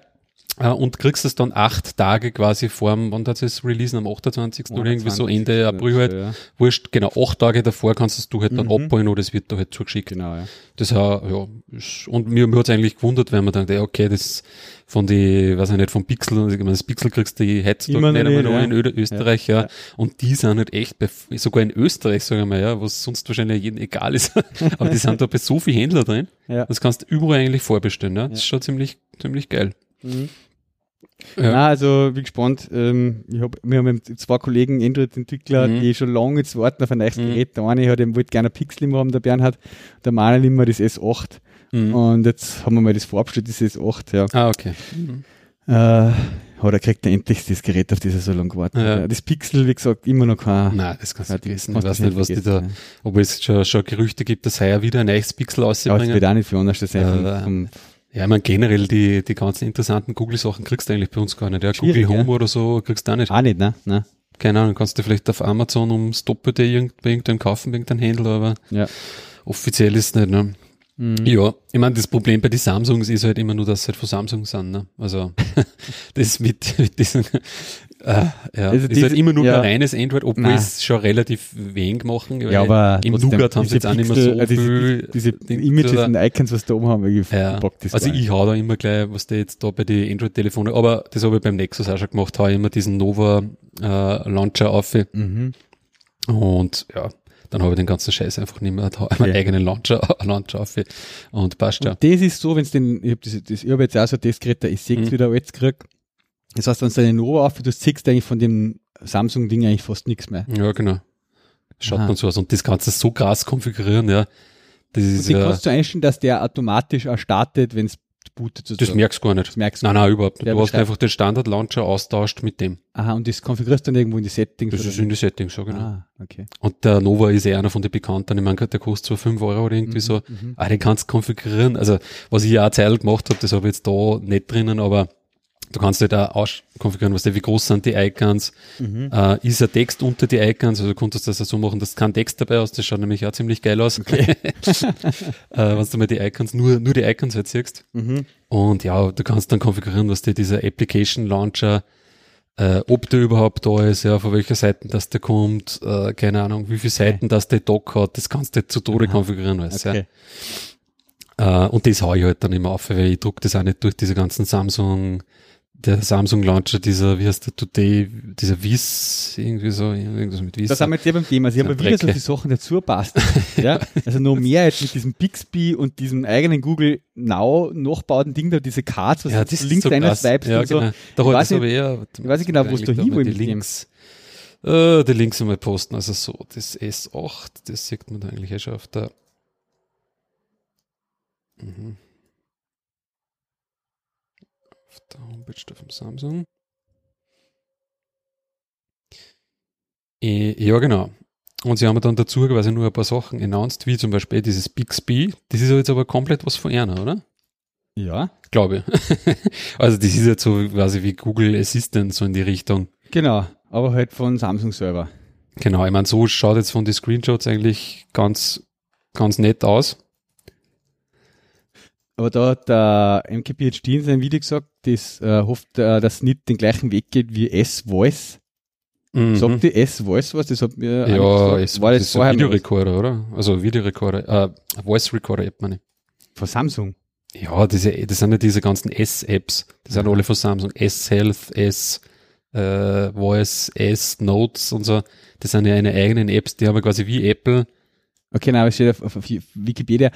Äh, und kriegst es dann acht Tage quasi vorm, wann hat es releasen, am 28. oder irgendwie so Ende April halt. Ja. Wurscht, genau, acht Tage davor kannst es du halt dann Mhm. abholen oder es wird da halt zugeschickt. Genau, ja. Das ja, ja, ist, und mir, mir hat's eigentlich gewundert, wenn man dann, ja, okay, das von die, weiß ich nicht, vom Pixel, ich meine, das Pixel kriegst du heutzutage Immer nicht einmal noch ja. in Öde, Österreich, ja. Ja. Und die sind halt echt, bei, sogar in Österreich, sagen wir mal, ja, was sonst wahrscheinlich jedem egal ist, aber die sind da bei so viel Händler drin, Ja. das kannst du überall eigentlich vorbestellen, ja. Das ist schon ziemlich, ziemlich geil. Mhm. Ja. Na, also bin gespannt. Ähm, ich hab, wir haben zwei Kollegen, Android-Entwickler, Mhm. die schon lange jetzt warten auf ein neues Mhm. Gerät. Der eine hat eben, wollte gerne Pixel immer haben, der Bernhard. Der Manuel immer das S8. Mhm. Und jetzt haben wir mal das vorabgestellt, das S8, ja. Ah, okay. Mhm. Äh, hat er kriegt er endlich das Gerät, auf das er so lange gewartet Ja. Ja. Das Pixel, wie gesagt, immer noch kein. Nein, das kannst du Ja, das vergessen. Ich weiß nicht, was die da, ob es schon, schon Gerüchte gibt, dass heuer wieder ein neues Pixel Ja, aber es auszubringen. wird auch nicht für anders sein. vom- Äh, vom- Ja, ich meine, generell die, die ganzen interessanten Google-Sachen kriegst du eigentlich bei uns gar nicht. Ja, Schwierig, Google Home ja. oder so kriegst du auch nicht. auch nicht, ne? ne? Keine Ahnung, kannst du vielleicht auf Amazon ums Doppelte irgend, bei irgendeinem kaufen, bei irgendeinem Händler, aber Ja. offiziell ist es nicht, ne? Mhm. Ja, ich meine, das Problem bei den Samsungs ist halt immer nur, dass sie halt von Samsung sind, ne? Also, das mit, mit diesen, äh, ja, Also ist diese- halt immer nur ja. ein reines Android, obwohl Nein. es schon relativ wenig machen. Ja, aber im Nougat haben sie diese jetzt auch nicht mehr so diese, viel Diese Ding Images oder- und Icons, was da oben haben, ich Ja, bock das also ich hau da immer gleich, was der jetzt da bei den Android-Telefonen, aber das habe ich beim Nexus auch schon gemacht, hau ich immer diesen Nova äh, Launcher auf Mhm. und ja, dann habe ich den ganzen Scheiß einfach nicht mehr, da meinen eigenen Launcher, Launcher auf und passt ja. Und das ist so, wenn es den, ich habe das, das, ich hab jetzt auch so das Gerät, da ich sehe Mhm. wieder jetzt krieg. Das heißt, wenn du deine Nova auf, du siehst eigentlich von dem Samsung-Ding eigentlich fast nichts mehr. Ja, genau. Schaut Aha. man so aus und das kannst du so krass konfigurieren, ja. Das Und ist den ja, kannst du einstellen, dass der automatisch auch startet, wenn es bootet. das sozusagen. merkst du gar nicht. Das merkst du. Nein, nein, überhaupt nicht. Du hast einfach den Standard-Launcher austauscht mit dem. Aha, und das konfigurierst du dann irgendwo in die Settings. Das ist in die Settings, so genau. Ah, okay. Und der Nova ist ja einer von den Bekannten. Ich meine, der kostet zwar 5 Euro oder irgendwie so. Mhm. Ah, den kannst du konfigurieren. Also, was ich ja auch Zeit gemacht habe, das habe ich jetzt da nicht drinnen, aber du kannst halt auch aus konfigurieren, was wie groß sind die Icons, Mhm. äh, ist ein Text unter die Icons, also du konntest das ja so machen, dass kein Text dabei ist, das schaut nämlich auch ziemlich geil aus. äh, wenn du mal die Icons, nur, nur die Icons halt siehst. Mhm. Und ja, du kannst dann konfigurieren, was dir dieser Application Launcher, äh, ob der überhaupt da ist, ja, von welcher Seite das der kommt, äh, keine Ahnung, wie viele Seiten das der Dock hat, das kannst du zu Tode Aha. konfigurieren, weißt du. Okay. Ja. Äh, und das hau ich halt dann immer auf, weil ich druck das auch nicht durch diese ganzen Samsung, der Samsung Launcher, dieser, wie heißt der Today, dieser Wiss, irgendwie so, irgendwas mit Wiss. Da sind wir jetzt ja beim Thema. Sie haben ja wieder so die Sachen dazu passt. ja? Also noch mehr jetzt mit diesem Bixby und diesem eigenen Google Now nachbauten Ding da, diese Cards, was ja, du links so einer krass. swipest ja, und so. Genau. Da Ich weiß das aber eher, ich weiß nicht genau, wo es da hin will die. Links, äh, die Links einmal posten, also so, das S8, das sieht man da eigentlich eh schon auf der, mhm. Vom Samsung. Äh, ja, genau. Und sie haben dann dazu quasi nur ein paar Sachen announced, wie zum Beispiel dieses Bixby. Das ist jetzt aber komplett was von einer, oder? Ja, Glaube ich. also das ist jetzt so quasi wie Google Assistant, so in die Richtung. genau. Aber halt von Samsung selber. Genau, ich meine, so schaut jetzt von den Screenshots eigentlich ganz, ganz nett aus. Aber da hat der MKBHD in seinem Video gesagt, das äh, hofft, äh, dass es nicht den gleichen Weg geht wie S-Voice. Mhm. Sagt die S-Voice was? Das hat mir ja, es War das das ist ein vorher Videorekorder, oder? Also Videorekorder, äh, Voice Recorder App, meine ich. von Samsung? Ja, diese, das sind ja diese ganzen S-Apps. Die sind alle von Samsung. S-Health, S, äh, Voice, S, Notes und so. Das sind ja eine eigenen Apps, die haben ja quasi wie Apple. Okay, nein, es steht auf, auf, auf Wikipedia.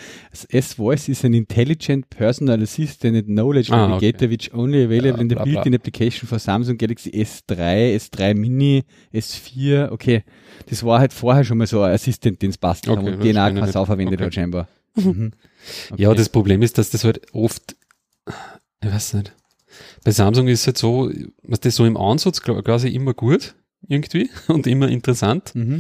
S-Voice is an intelligent personal assistant and knowledge Ah, navigator which only available Ja, in the built-in application for Samsung Galaxy S3, S3 Mini, S4. Okay, das war halt vorher schon mal so ein Assistant, den es passt Okay, haben und den auch. Sau verwendet Okay. hat scheinbar. Mhm. Okay. Ja, das Problem ist, dass das halt oft, ich weiß nicht. Bei Samsung ist es halt so, was das so im Ansatz quasi immer gut, irgendwie, und immer interessant. Mhm.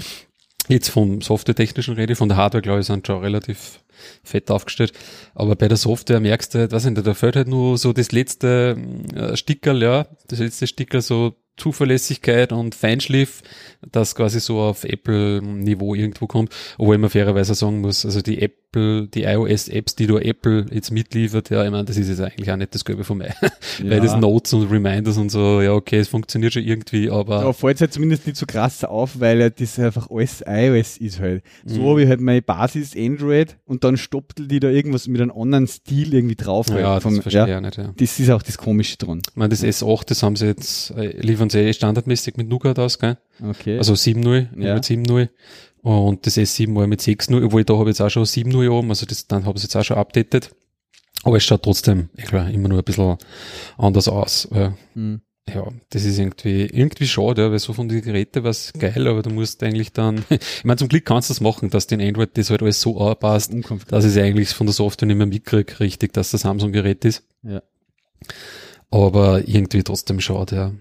Jetzt vom softwaretechnischen Rede, von der Hardware, glaube ich, sind schon relativ fett aufgestellt. Aber bei der Software merkst du halt, weiß nicht, da fällt halt nur so das letzte äh, Stickerl, ja, das letzte Stickerl so Zuverlässigkeit und Feinschliff, das quasi so auf Apple-Niveau irgendwo kommt. Obwohl man fairerweise sagen muss, also die Apple, die iOS-Apps, die du Apple jetzt mitliefert, ja, ich meine, das ist jetzt eigentlich auch nicht das Gelbe von mir. Weil das Notes und Reminders und so, ja, okay, es funktioniert schon irgendwie, aber. Da fällt es halt zumindest nicht so krass auf, weil das einfach alles iOS ist halt. So Mhm. wie halt meine Basis Android und dann stoppelt die da irgendwas mit einem anderen Stil irgendwie drauf. ja, halt das vom, verstehe ich ja, auch nicht, ja. das ist auch das Komische dran. Ich meine, das S8, das haben sie jetzt, äh, liefern sie eh standardmäßig mit Nougat aus, gell? Okay. Also 7.0, Ja. mit 7.0. Und das S7 war mit 6.0, obwohl da habe ich jetzt auch schon 7.0 oben, also das, dann habe ich jetzt auch schon updated. Aber es schaut trotzdem, eh klar, immer nur ein bisschen anders aus. Äh, Hm. ja, das ist irgendwie, irgendwie schade, ja, weil so von den Geräten war es geil, aber du musst eigentlich dann, ich meine, zum Glück kannst du das machen, dass den Android das halt alles so anpasst, dass ich es eigentlich von der Software nicht mehr mitkriege, richtig, dass das Samsung-Gerät ist. Ja. Aber irgendwie trotzdem schade, ja.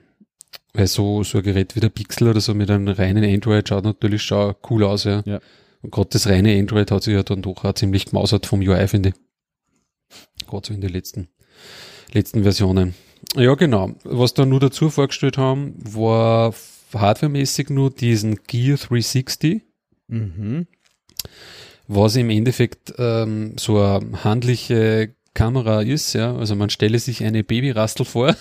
Weil so, so ein Gerät wie der Pixel oder so mit einem reinen Android schaut natürlich schon cool aus, ja. Ja. Und gerade das reine Android hat sich ja dann doch auch ziemlich gemausert vom UI, finde ich. Gerade so in den letzten, letzten Versionen. Ja, genau. Was da nur dazu vorgestellt haben, war hardwaremäßig nur diesen Gear 360, Mhm. was im Endeffekt ähm, so eine handliche Kamera ist, ja. Also man stelle sich eine Babyrastel vor,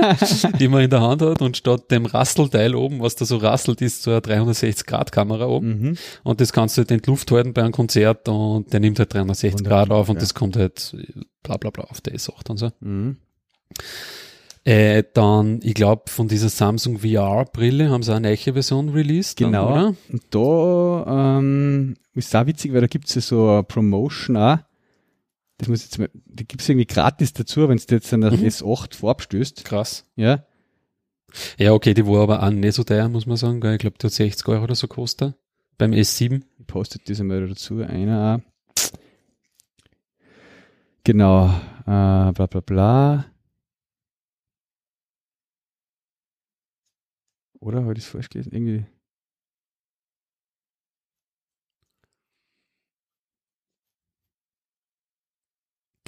die man in der Hand hat und statt dem Rastelteil oben, was da so rasselt, ist so eine 360-Grad-Kamera oben. Mhm. Und das kannst du halt in die Luft halten bei einem Konzert und der nimmt halt 360 Grad auf und ja. das kommt halt bla bla bla auf der S8 und so. Mhm. Äh, dann, ich glaube, von dieser Samsung VR-Brille haben sie eine neue Version released. dann, Genau. oder? Und da ähm, ist auch witzig, weil da gibt es ja so eine Promotion auch. Das muss jetzt mal, die gibt es irgendwie gratis dazu, wenn du jetzt an der Mhm. S8 vorbstößt. Krass. Ja. Ja, okay, die war aber auch nicht so teuer, muss man sagen. gell. Ich glaube, die hat 60 Euro oder so gekostet. Beim S7. Ich postet das einmal dazu. Einer. Genau. Äh, bla bla bla. Oder habe ich das falsch gelesen? Irgendwie.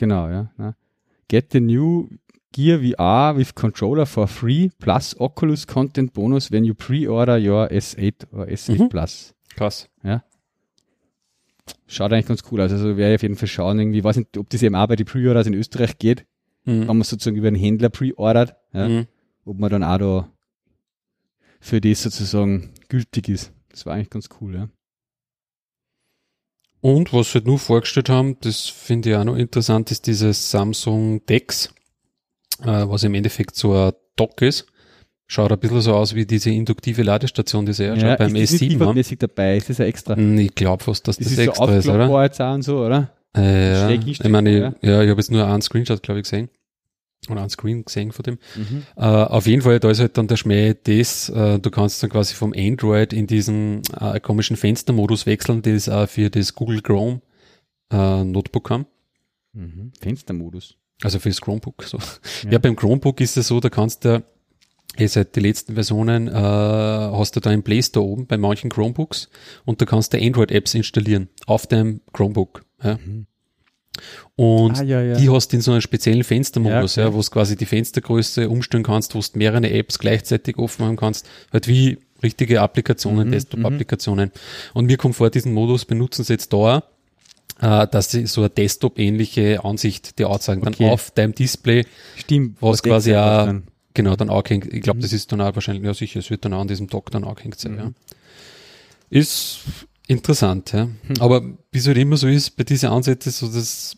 Genau, ja. Na. Get the new Gear VR with controller for free plus Oculus Content Bonus when you pre-order your S8 or S8 Mhm. Plus. Krass. Schaut eigentlich ganz cool aus. Also werde ich auf jeden Fall schauen. Irgendwie, ich weiß nicht, ob das eben auch bei den Pre-Orders in Österreich geht, Mhm. wenn man sozusagen über einen Händler pre-ordert, ja, Mhm. ob man dann auch da für das sozusagen gültig ist. Das war eigentlich ganz cool, ja. Und was sie halt nur vorgestellt haben, das finde ich auch noch interessant, ist dieses Samsung Dex, äh, was im Endeffekt so ein Dock ist. Schaut ein bisschen so aus wie diese induktive Ladestation, die sie ja, schon beim ist das nicht S7 haben. liefermäßig dabei? Ist das ja extra? Hm, Ich glaube fast, dass Das das, ist so extra ist, oder? jetzt auch und so, oder? Äh, ja. Ich meine, ja. ja, ich habe jetzt nur einen Screenshot, glaube ich, gesehen. Oder einen Screen gesehen von dem. Mhm. Äh, auf jeden Fall, da ist halt dann der Schmäh das, äh, du kannst dann quasi vom Android in diesen äh, komischen Fenstermodus wechseln, es auch für das Google Chrome äh, Notebook haben. Mhm. Fenstermodus. Also fürs Chromebook. So. Ja. Ja. beim Chromebook ist es so, da kannst du eh seit die letzten Versionen äh, hast du da einen Play Store oben bei manchen Chromebooks und da kannst du Android-Apps installieren auf deinem Chromebook. Ja. Mhm. Und Ah, ja, ja. die hast du in so einem speziellen Fenstermodus, Ja, ja, okay. wo du quasi die Fenstergröße umstellen kannst, wo du mehrere Apps gleichzeitig offen haben kannst, halt wie richtige Applikationen, Mhm, Desktop-Applikationen. Und mir kommt vor, diesen Modus benutzen sie jetzt da, äh, dass sie so eine Desktop-ähnliche Ansicht dir anzeigen, dann Okay. auf deinem Display, Stimmt. was quasi auch, dann. genau, dann angehängt. Ich Mhm. glaube, das ist dann auch wahrscheinlich, ja sicher, es wird dann auch an diesem Dock dann angehängt sein, Mhm. ja. Ist interessant, ja. Hm. Aber wie es halt immer so ist, bei diesen Ansätzen, so das,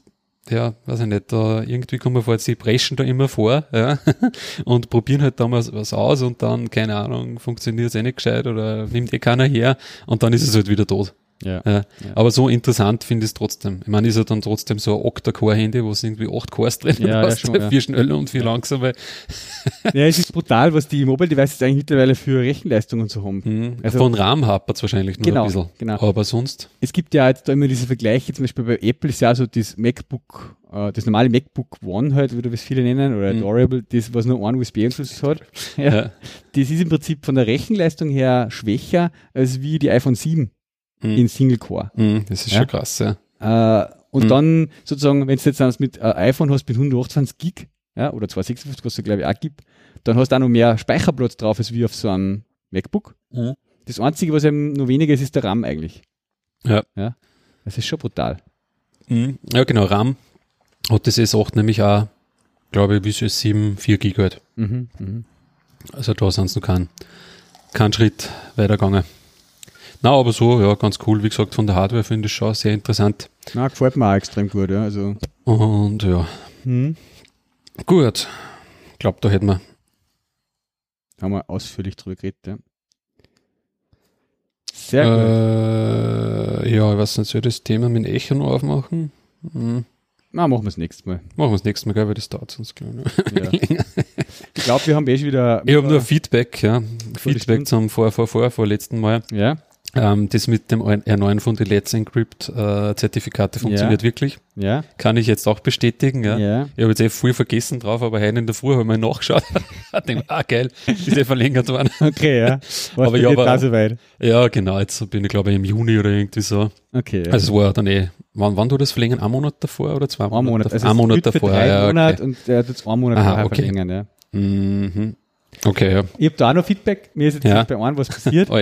ja, weiß ich nicht, da irgendwie kommen wir vor, sie preschen da immer vor, ja, und probieren halt damals was aus und dann, keine Ahnung, funktioniert es eh nicht gescheit oder nimmt eh keiner her und dann ist es halt wieder tot. Ja. Ja. Ja. Aber so interessant finde ich es trotzdem. Ich meine, ist ja dann trotzdem so ein Octa-Core-Handy, wo es irgendwie acht Cores drin Ja, ja, hast, schon, ja. vier schnelle und vier langsame. ja, es ist brutal, was die Mobile Devices eigentlich mittlerweile für Rechenleistungen so haben. Hm. Also- Von RAM hapert wahrscheinlich nur Genau, ein bisschen. genau. Aber sonst, Es gibt ja jetzt da immer diese Vergleiche, zum Beispiel bei Apple ist ja so das MacBook, äh, das normale MacBook One halt, wie das viele nennen, oder Mhm. Adorable, das, was nur einen USB-Anschluss hat. Ja. ja. Das ist im Prinzip von der Rechenleistung her schwächer als wie die iPhone 7 Hm. in Single Core. Hm, das ist Ja. schon krass, ja. Äh, und Mhm. dann sozusagen, wenn du jetzt dann mit äh, iPhone hast mit 128 Gig ja, oder 256, was es glaube ich auch gibt, dann hast du auch noch mehr Speicherplatz drauf als wie auf so einem MacBook. Mhm. Das Einzige, was eben noch weniger ist, ist der RAM eigentlich. Ja. ja. Das ist schon brutal. Mhm. Ja, genau, RAM hat das S8 nämlich auch, glaube ich, bis S7 4 GB. halt. Mhm. Mhm. Also da sind sie noch keinen kein Schritt weitergegangen. Na, aber so, ja, ganz cool. Wie gesagt, von der Hardware finde ich schon sehr interessant. Na, gefällt mir auch extrem gut, ja. Also, Und ja, hm. gut. Ich glaube, da hätten wir. haben wir ausführlich drüber geredet, ja. Sehr gut. Äh, ja, ich weiß nicht, soll ich das Thema mit Echo noch aufmachen? Hm. Na, machen wir das nächste Mal. Machen wir das nächste Mal, gell, weil das dauert sonst. Ne? Ja. Ich glaube, wir haben eh schon wieder. Ich habe nur Feedback, ja. Feedback zum vor, vor, vor, vor letzten Mal. Ja, Ähm, das mit dem R9 von den Let's Encrypt äh, funktioniert wirklich. ja, Kann ich jetzt auch bestätigen, ja. ja. Ich habe jetzt eh viel vergessen drauf, aber heute in der Früh habe ich mal nachgeschaut. Denk, ah, geil, ist eh verlängert worden. Okay, ja. Was Aber ja, jetzt aber- so weit. Ja, genau, jetzt bin ich glaube ich im Juni oder irgendwie so. Okay. Ja. Also es war dann eh, wann, wann du das verlängern? Ein Monat davor oder zwei ein Monate? Monat. davor? Also ein es Monat davor, drei ja, okay. und er tut einen Monat Aha, vorher okay. verlängern, ja. Mhm. Okay, ja. Ich habe da auch noch Feedback. Mir ist jetzt Ja. bei einem was passiert. Oh.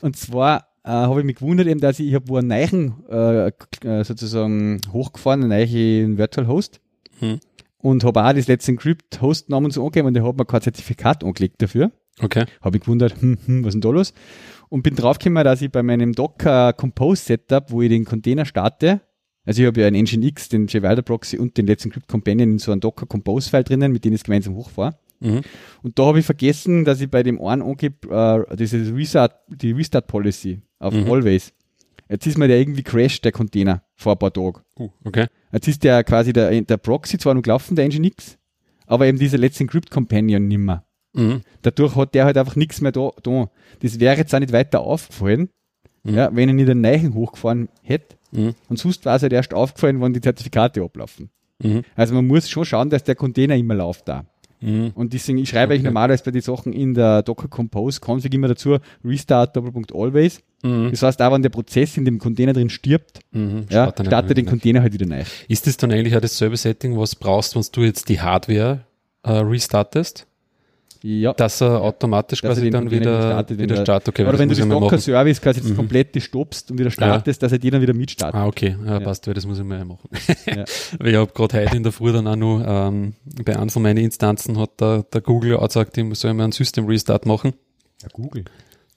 Und zwar äh, habe ich mich gewundert, eben, dass ich, ich habe wo einen neuen, äh, äh, sozusagen hochgefahren, einen neuen Virtual Host. Hm. Und habe auch das letzte Encrypt Hostnamen so angegeben und der hat mir kein Zertifikat angelegt dafür. Okay. Habe ich gewundert, hm, hm, was ist denn da los? Und bin draufgekommen, dass ich bei meinem Docker Compose Setup, wo ich den Container starte, also ich habe ja einen Nginx, den JValder Proxy und den Let's Encrypt Companion in so einem Docker Compose File drinnen, mit denen ich es gemeinsam hochfahre. Mhm. Und da habe ich vergessen, dass ich bei dem einen angebe, äh, diese Restart, die Restart Policy auf Mhm. Always. Jetzt ist mir der irgendwie crashed, der Container, vor ein paar Tagen. Uh, okay. Jetzt ist der quasi der, der Proxy zwar noch gelaufen, der Nginx, aber eben dieser Let's Encrypt Companion nimmer. Mhm. Dadurch hat der halt einfach nichts mehr da, da. Das wäre jetzt auch nicht weiter aufgefallen, Mhm. ja, wenn ich nicht einen neuen hochgefahren hätte. Mhm. Und sonst war es halt erst aufgefallen, wenn die Zertifikate ablaufen. Mhm. Also man muss schon schauen, dass der Container immer läuft da. Mhm. Und deswegen, ich schreibe Okay. normalerweise bei den Sachen in der Docker Compose Config immer dazu, Restart Doppelpunkt Always. Mhm. Das heißt, auch wenn der Prozess in dem Container drin stirbt, Mhm. ja, Startet den Container halt wieder neu. Ist das dann eigentlich auch dasselbe Setting, was brauchst, wenn du jetzt die Hardware äh, restartest, Ja. dass er automatisch Dass er quasi den dann wieder, wieder wieder startet, startet? Okay, Oder wenn du das. Docker-Service quasi das Mhm. komplett stoppst und wieder startest, dass er dir dann wieder mitstartet. Ah, okay, ja, Ja. passt, weil das muss ich mal machen. Ja. Weil ich habe gerade heute in der Früh dann auch noch ähm, bei einem von meinen Instanzen hat der, der Google auch gesagt, ich soll mal einen System Restart machen, Ja, Google.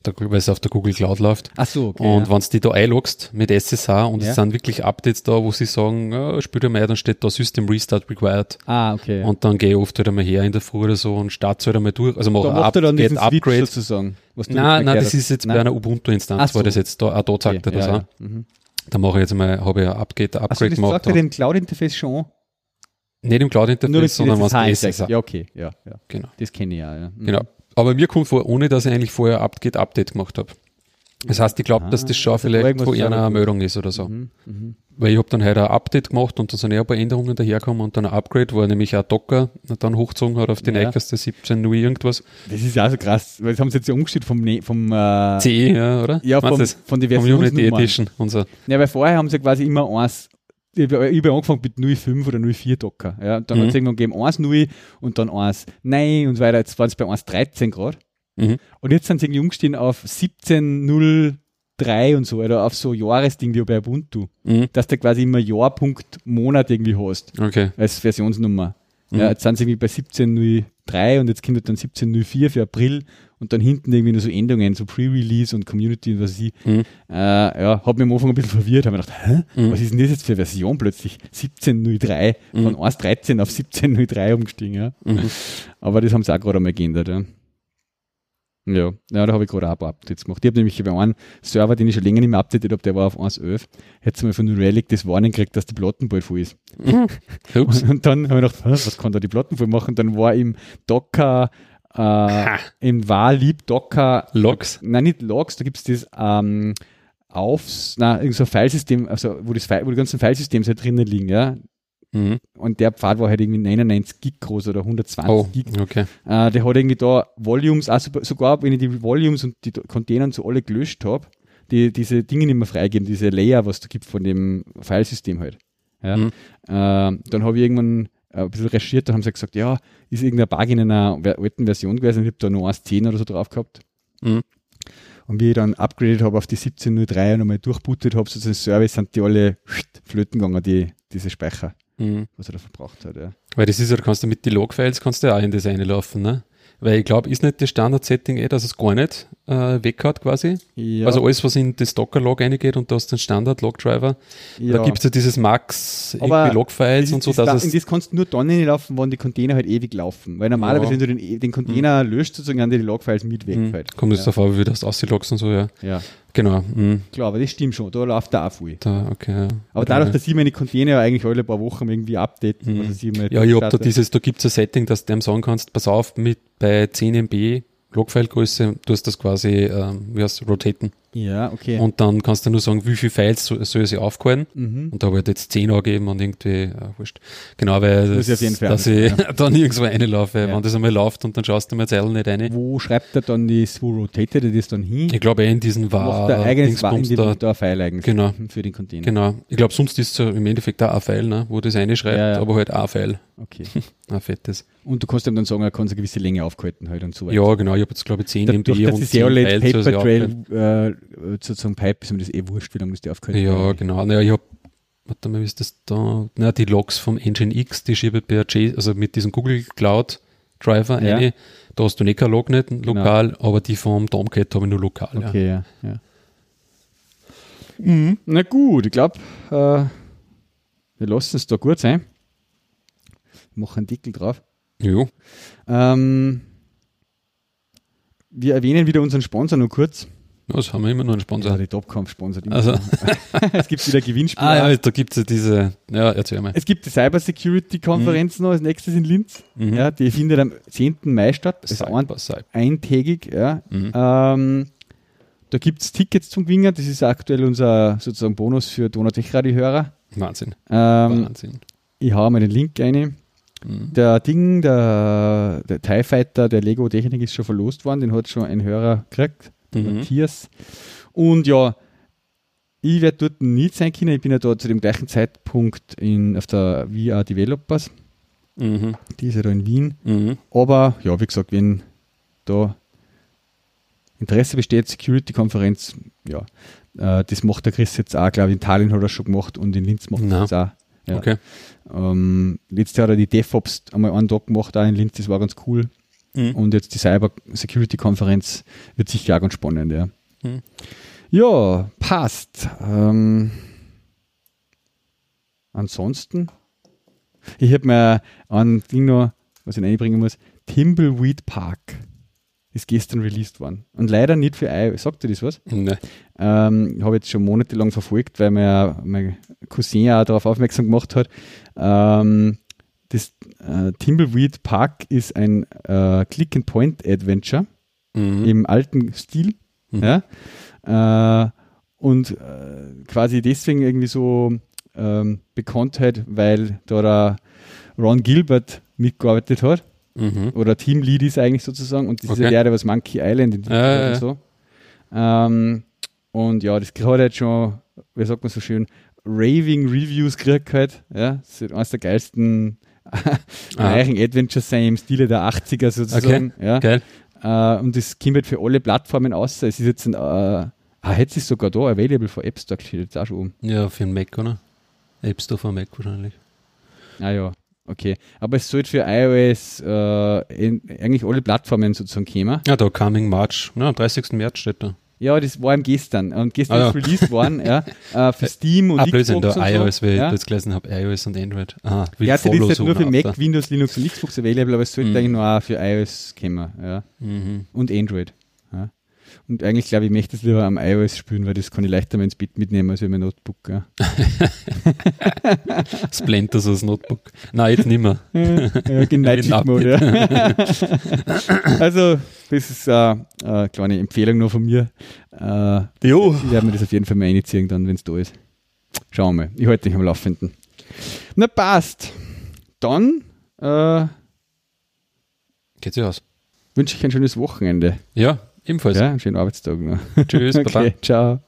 Weil es auf der Google Cloud läuft. Ach so, okay. und ja. wenn du die da einloggst mit SSH und Ja. es sind wirklich Updates da, wo sie sagen, ja, spiel dir mal, dann steht da System Restart required. ah, okay. Und dann gehe ich oft halt einmal her in der Früh oder so und starte halt einmal durch. Also mache da macht er dann Upgrade, diesen Switch Upgrade. sozusagen. Was du Nein, nein, das hast. ist jetzt Nein. bei einer Ubuntu-Instanz, so. war das jetzt da, auch da sagt er das ja, auch. ja. Mhm. Da mache ich jetzt mal, habe ich ein Upgrade, ein Upgrade das gemacht. sagt er dem Cloud-Interface schon an? Nicht im Cloud-Interface, sondern es SSH. Ja, okay, ja, ja. Genau. Das kenne ich ja. ja. Mhm. Genau. Aber mir kommt vor, ohne dass ich eigentlich vorher Upgrade, Update gemacht habe. Das heißt, ich glaube, dass Ah, das schon also vielleicht von einer. Meldung ist oder so. Mhm. Mhm. Weil ich habe dann heute ein Update gemacht und da sind ja ein paar Änderungen dahergekommen und dann ein Upgrade, wo er nämlich auch Docker dann hochgezogen hat auf die Ja. neueste 17.0 irgendwas. Das ist ja so krass, weil das haben sie jetzt ja umgestellt vom, Ne- vom äh, CE, ja, oder? ja, vom, von den Vom Unity Versionsnummern. Edition, unser. Ja, weil vorher haben sie quasi immer eins, ich habe angefangen mit 05 oder 04 Docker. Ja, und dann Mhm. hat es irgendwann gegeben 1.0 und dann 1 Nein und so weiter. Jetzt waren es bei 1.13 Grad. Mhm. Und jetzt sind sie irgendwie umgestiegen auf 17.03 und so, oder auf so Jahresding wie bei Ubuntu. Mhm. Dass du quasi immer Jahr, Punkt, Monat irgendwie hast, Okay. als Versionsnummer. Mhm. Ja, jetzt sind sie irgendwie bei 17.03 und jetzt kommt halt dann 17.04 für April und dann hinten irgendwie nur so Endungen, so Pre-Release und Community und was weiß ich. Mhm. Äh, ja, hat mich am Anfang ein bisschen verwirrt, habe mir gedacht, hä? Mhm. Was ist denn das jetzt für Version plötzlich? 17.03, Mhm. von 1.13 auf 17.03 umgestiegen, ja. Mhm. Aber das haben sie auch gerade einmal geändert, ja. Ja, ja da habe ich gerade auch ein paar Updates gemacht. Ich habe nämlich bei einem Server, den ich schon länger nicht mehr updated habe, der war auf 1.11, hätte mal von Relic das Warning gekriegt, dass die Platten bald voll ist. Ups. Und dann habe ich gedacht, was kann da die Platten voll machen? Dann war im Docker, äh, Ha. im Warlieb Docker Logs. Nein, nicht Logs, da gibt es das ähm, aufs, na, irgend so ein Filesystem, also wo, das, wo die ganzen Filesystems halt drinnen liegen, ja. Mhm. Und der Pfad war halt irgendwie 99 Gig groß oder 120 Oh, Gig. okay. Äh, der hat irgendwie da Volumes, also sogar wenn ich die Volumes und die Container so alle gelöscht habe, die diese Dinge nicht mehr freigeben, diese Layer, was da gibt von dem Filesystem halt. Ja. Mhm. Äh, dann habe ich irgendwann ein bisschen recherchiert, da haben sie gesagt, ja, ist irgendein Bug in einer alten Version gewesen, ich habe da noch 1.10 oder so drauf gehabt. Mhm. Und wie ich dann upgradet habe auf die 1703 und einmal durchbootet habe, so den Service, sind die alle flöten gegangen, die, diese Speicher, Mhm. was er da verbraucht hat. Ja. Weil das ist ja, da kannst du mit den Logfiles kannst du ja auch in das reinlaufen, ne? Weil ich glaube, ist nicht das Standard-Setting eh, dass es gar nicht äh, weg hat quasi. Ja, Also alles, was in das Docker-Log reingeht und da hast du den Standard-Log-Driver. ja. Da gibt es ja dieses Max Logfiles und so, das, dass es. das kannst du nur dann laufen, wenn die Container halt ewig laufen. Weil normalerweise, Ja. wenn du den, den Container löscht, sozusagen, dann die Logfiles mit weg. Mhm. Halt. Kommt es ja. darauf an, wie du das auslogst und so, ja. ja, Genau. Mhm. klar, aber das stimmt schon. Da läuft da auch viel. Da, okay. Ja. Aber dadurch, dass ich meine Container eigentlich alle paar Wochen irgendwie update, Mhm. also sie mal Ja, ich hab da dieses, da gibt's ein Setting, dass du dem sagen kannst, pass auf, mit bei 10 MB Logfile-Größe, du hast das quasi, ähm, wie heißt rotaten. Ja, okay. Und dann kannst du nur sagen, wie viele Files so, soll sie aufgehalten. mhm. Und da habe ich halt jetzt 10 angegeben und irgendwie, äh, wurscht. Genau, weil Muss das, ich dass ich dann nirgendwo reinlaufe. Ja. Wenn das einmal läuft und dann schaust du mir jetzt nicht rein. Wo schreibt er dann das, wo rotatet er das dann hin? Ich glaube, eh in diesen war Macht er eigenes war in da ein File eigentlich Genau. für den Container. Genau. Ich glaube, sonst ist es so im Endeffekt auch ein File, ne, wo das reinschreibt, Ja, ja. aber halt auch ein File. Okay. Ein fettes. Und du kannst ihm dann sagen, er kann so eine gewisse Länge aufgehalten halt und so weiter. Ja, genau. Ich habe jetzt, glaube ich, 10 MB und das 10 ja alle Files soll sie Paper. Trail äh, sozusagen Pipe ist mir das eh wurscht, wie lange das die aufgehalten Ja, genau. Naja, ich hab, warte mal, wie ist das da? Na, die Logs vom Engine X, die schiebe ich per J, also mit diesem Google Cloud Driver Ja. eine. Da hast du nicht kein Log nicht lokal, aber die vom Tomcat habe ich nur lokal. Ja. Okay, ja. ja. Mhm. Na gut, ich glaube, äh, wir lassen es da gut sein. Machen einen Deckel drauf. Jo. Ähm, wir erwähnen wieder unseren Sponsor nur kurz. Ja, das haben wir immer noch einen Ja, Sponsor. die Topkampf sponsert immer. Also, es gibt wieder Gewinnspiele. ah ja, da gibt es ja diese, ja, erzähl mal. Es gibt die Cyber Security Konferenz noch als nächstes in Linz. Mhm. Ja, die findet am 10. Mai statt. Das ist ein, eintägig. Ja. Mhm. Ähm, da gibt es Tickets zum Gewinnen. Das ist aktuell unser sozusagen Bonus für Donau-Tech-Radio-Hörer. Wahnsinn. Ähm, Wahnsinn. ich hau mal den Link rein. Mhm. Der Ding, der, der TIE Fighter der Lego Technik ist schon verlost worden. Den hat schon ein Hörer gekriegt, Mhm. Matthias. Und ja, ich werde dort nicht sein können. Ich bin ja da zu dem gleichen Zeitpunkt in, auf der VR Developers. Mhm. Die ist ja da in Wien. Mhm. Aber ja, wie gesagt, wenn da Interesse besteht, Security-Konferenz, ja, äh, das macht der Chris jetzt auch, glaube ich, in Tallinn hat er schon gemacht und in Linz macht er das auch. Ja. Okay. Ähm, letztes Jahr hat er die DevOps einmal einen Tag gemacht, auch in Linz, das war ganz cool. Mhm. Und jetzt die Cyber Security Konferenz wird sicher auch ganz spannend, ja. Mhm. Ja, passt. Ähm, ansonsten, ich habe mir ein Ding noch, was ich einbringen muss, Timbleweed Park ist gestern released worden. Und leider nicht für iOS. Sagt dir das was? Ne. Ähm, habe jetzt schon monatelang verfolgt, weil mir mein Cousin auch darauf aufmerksam gemacht hat. Ähm, das äh, Timbleweed Park ist ein äh, Click-and-Point-Adventure Mhm. im alten Stil. Mhm. Ja? Äh, und äh, quasi deswegen irgendwie so ähm, Bekanntheit, weil da der Ron Gilbert mitgearbeitet hat Mhm. oder Teamlead ist eigentlich sozusagen und das ist Okay. ja der, der was Monkey Island entwickelt Ja, ja, ja. und so. Ähm, und ja, das hat halt schon, wie sagt man so schön, Raving Reviews gekriegt halt. Ja, das ist eines der geilsten neuen Adventures sein im Stile der 80er sozusagen. Ja. Geil. Äh, und das kommt halt für alle Plattformen aus. Es ist jetzt ein, äh, ah, jetzt ist sogar da available für App Store, steht jetzt auch schon oben. Ja, für einen Mac, oder? App Store für Mac wahrscheinlich. Ah ja, okay. Aber es sollte für iOS äh, in, eigentlich alle Plattformen sozusagen kommen. Ja, da Coming March. Ja, am 30. März steht da. Ja, das war im gestern. Und gestern ja. ist released worden, ja, äh, für Steam und ah, Blödsinn, Xbox da iOS, so. weil ja. ich jetzt gelesen habe, iOS und Android. Ah, will Ja, das ist halt nur für Mac, Alter. Windows, Linux und Xbox available, aber es sollte Mhm. eigentlich nur auch für iOS kommen, ja. Mhm. Und Android. Und eigentlich glaube ich, möchte es lieber am iOS spielen, weil das kann ich leichter mal ins Bett mitnehmen als mein Notebook. Ja. Splinter so das Notebook. Nein, jetzt nicht mehr. ja, Shift Mode, ja. Also, das ist äh, eine kleine Empfehlung noch von mir. Äh, Jo. ich werde mir das auf jeden Fall mal reinziehen, dann, wenn es da ist. Schauen wir mal. Ich halte dich am Laufenden. Na, passt. Dann äh, Geht sich aus. wünsche ich ein schönes Wochenende. Ja, ebenfalls. Ja, einen schönen Arbeitstag noch. Tschüss, Baba. Okay, ciao.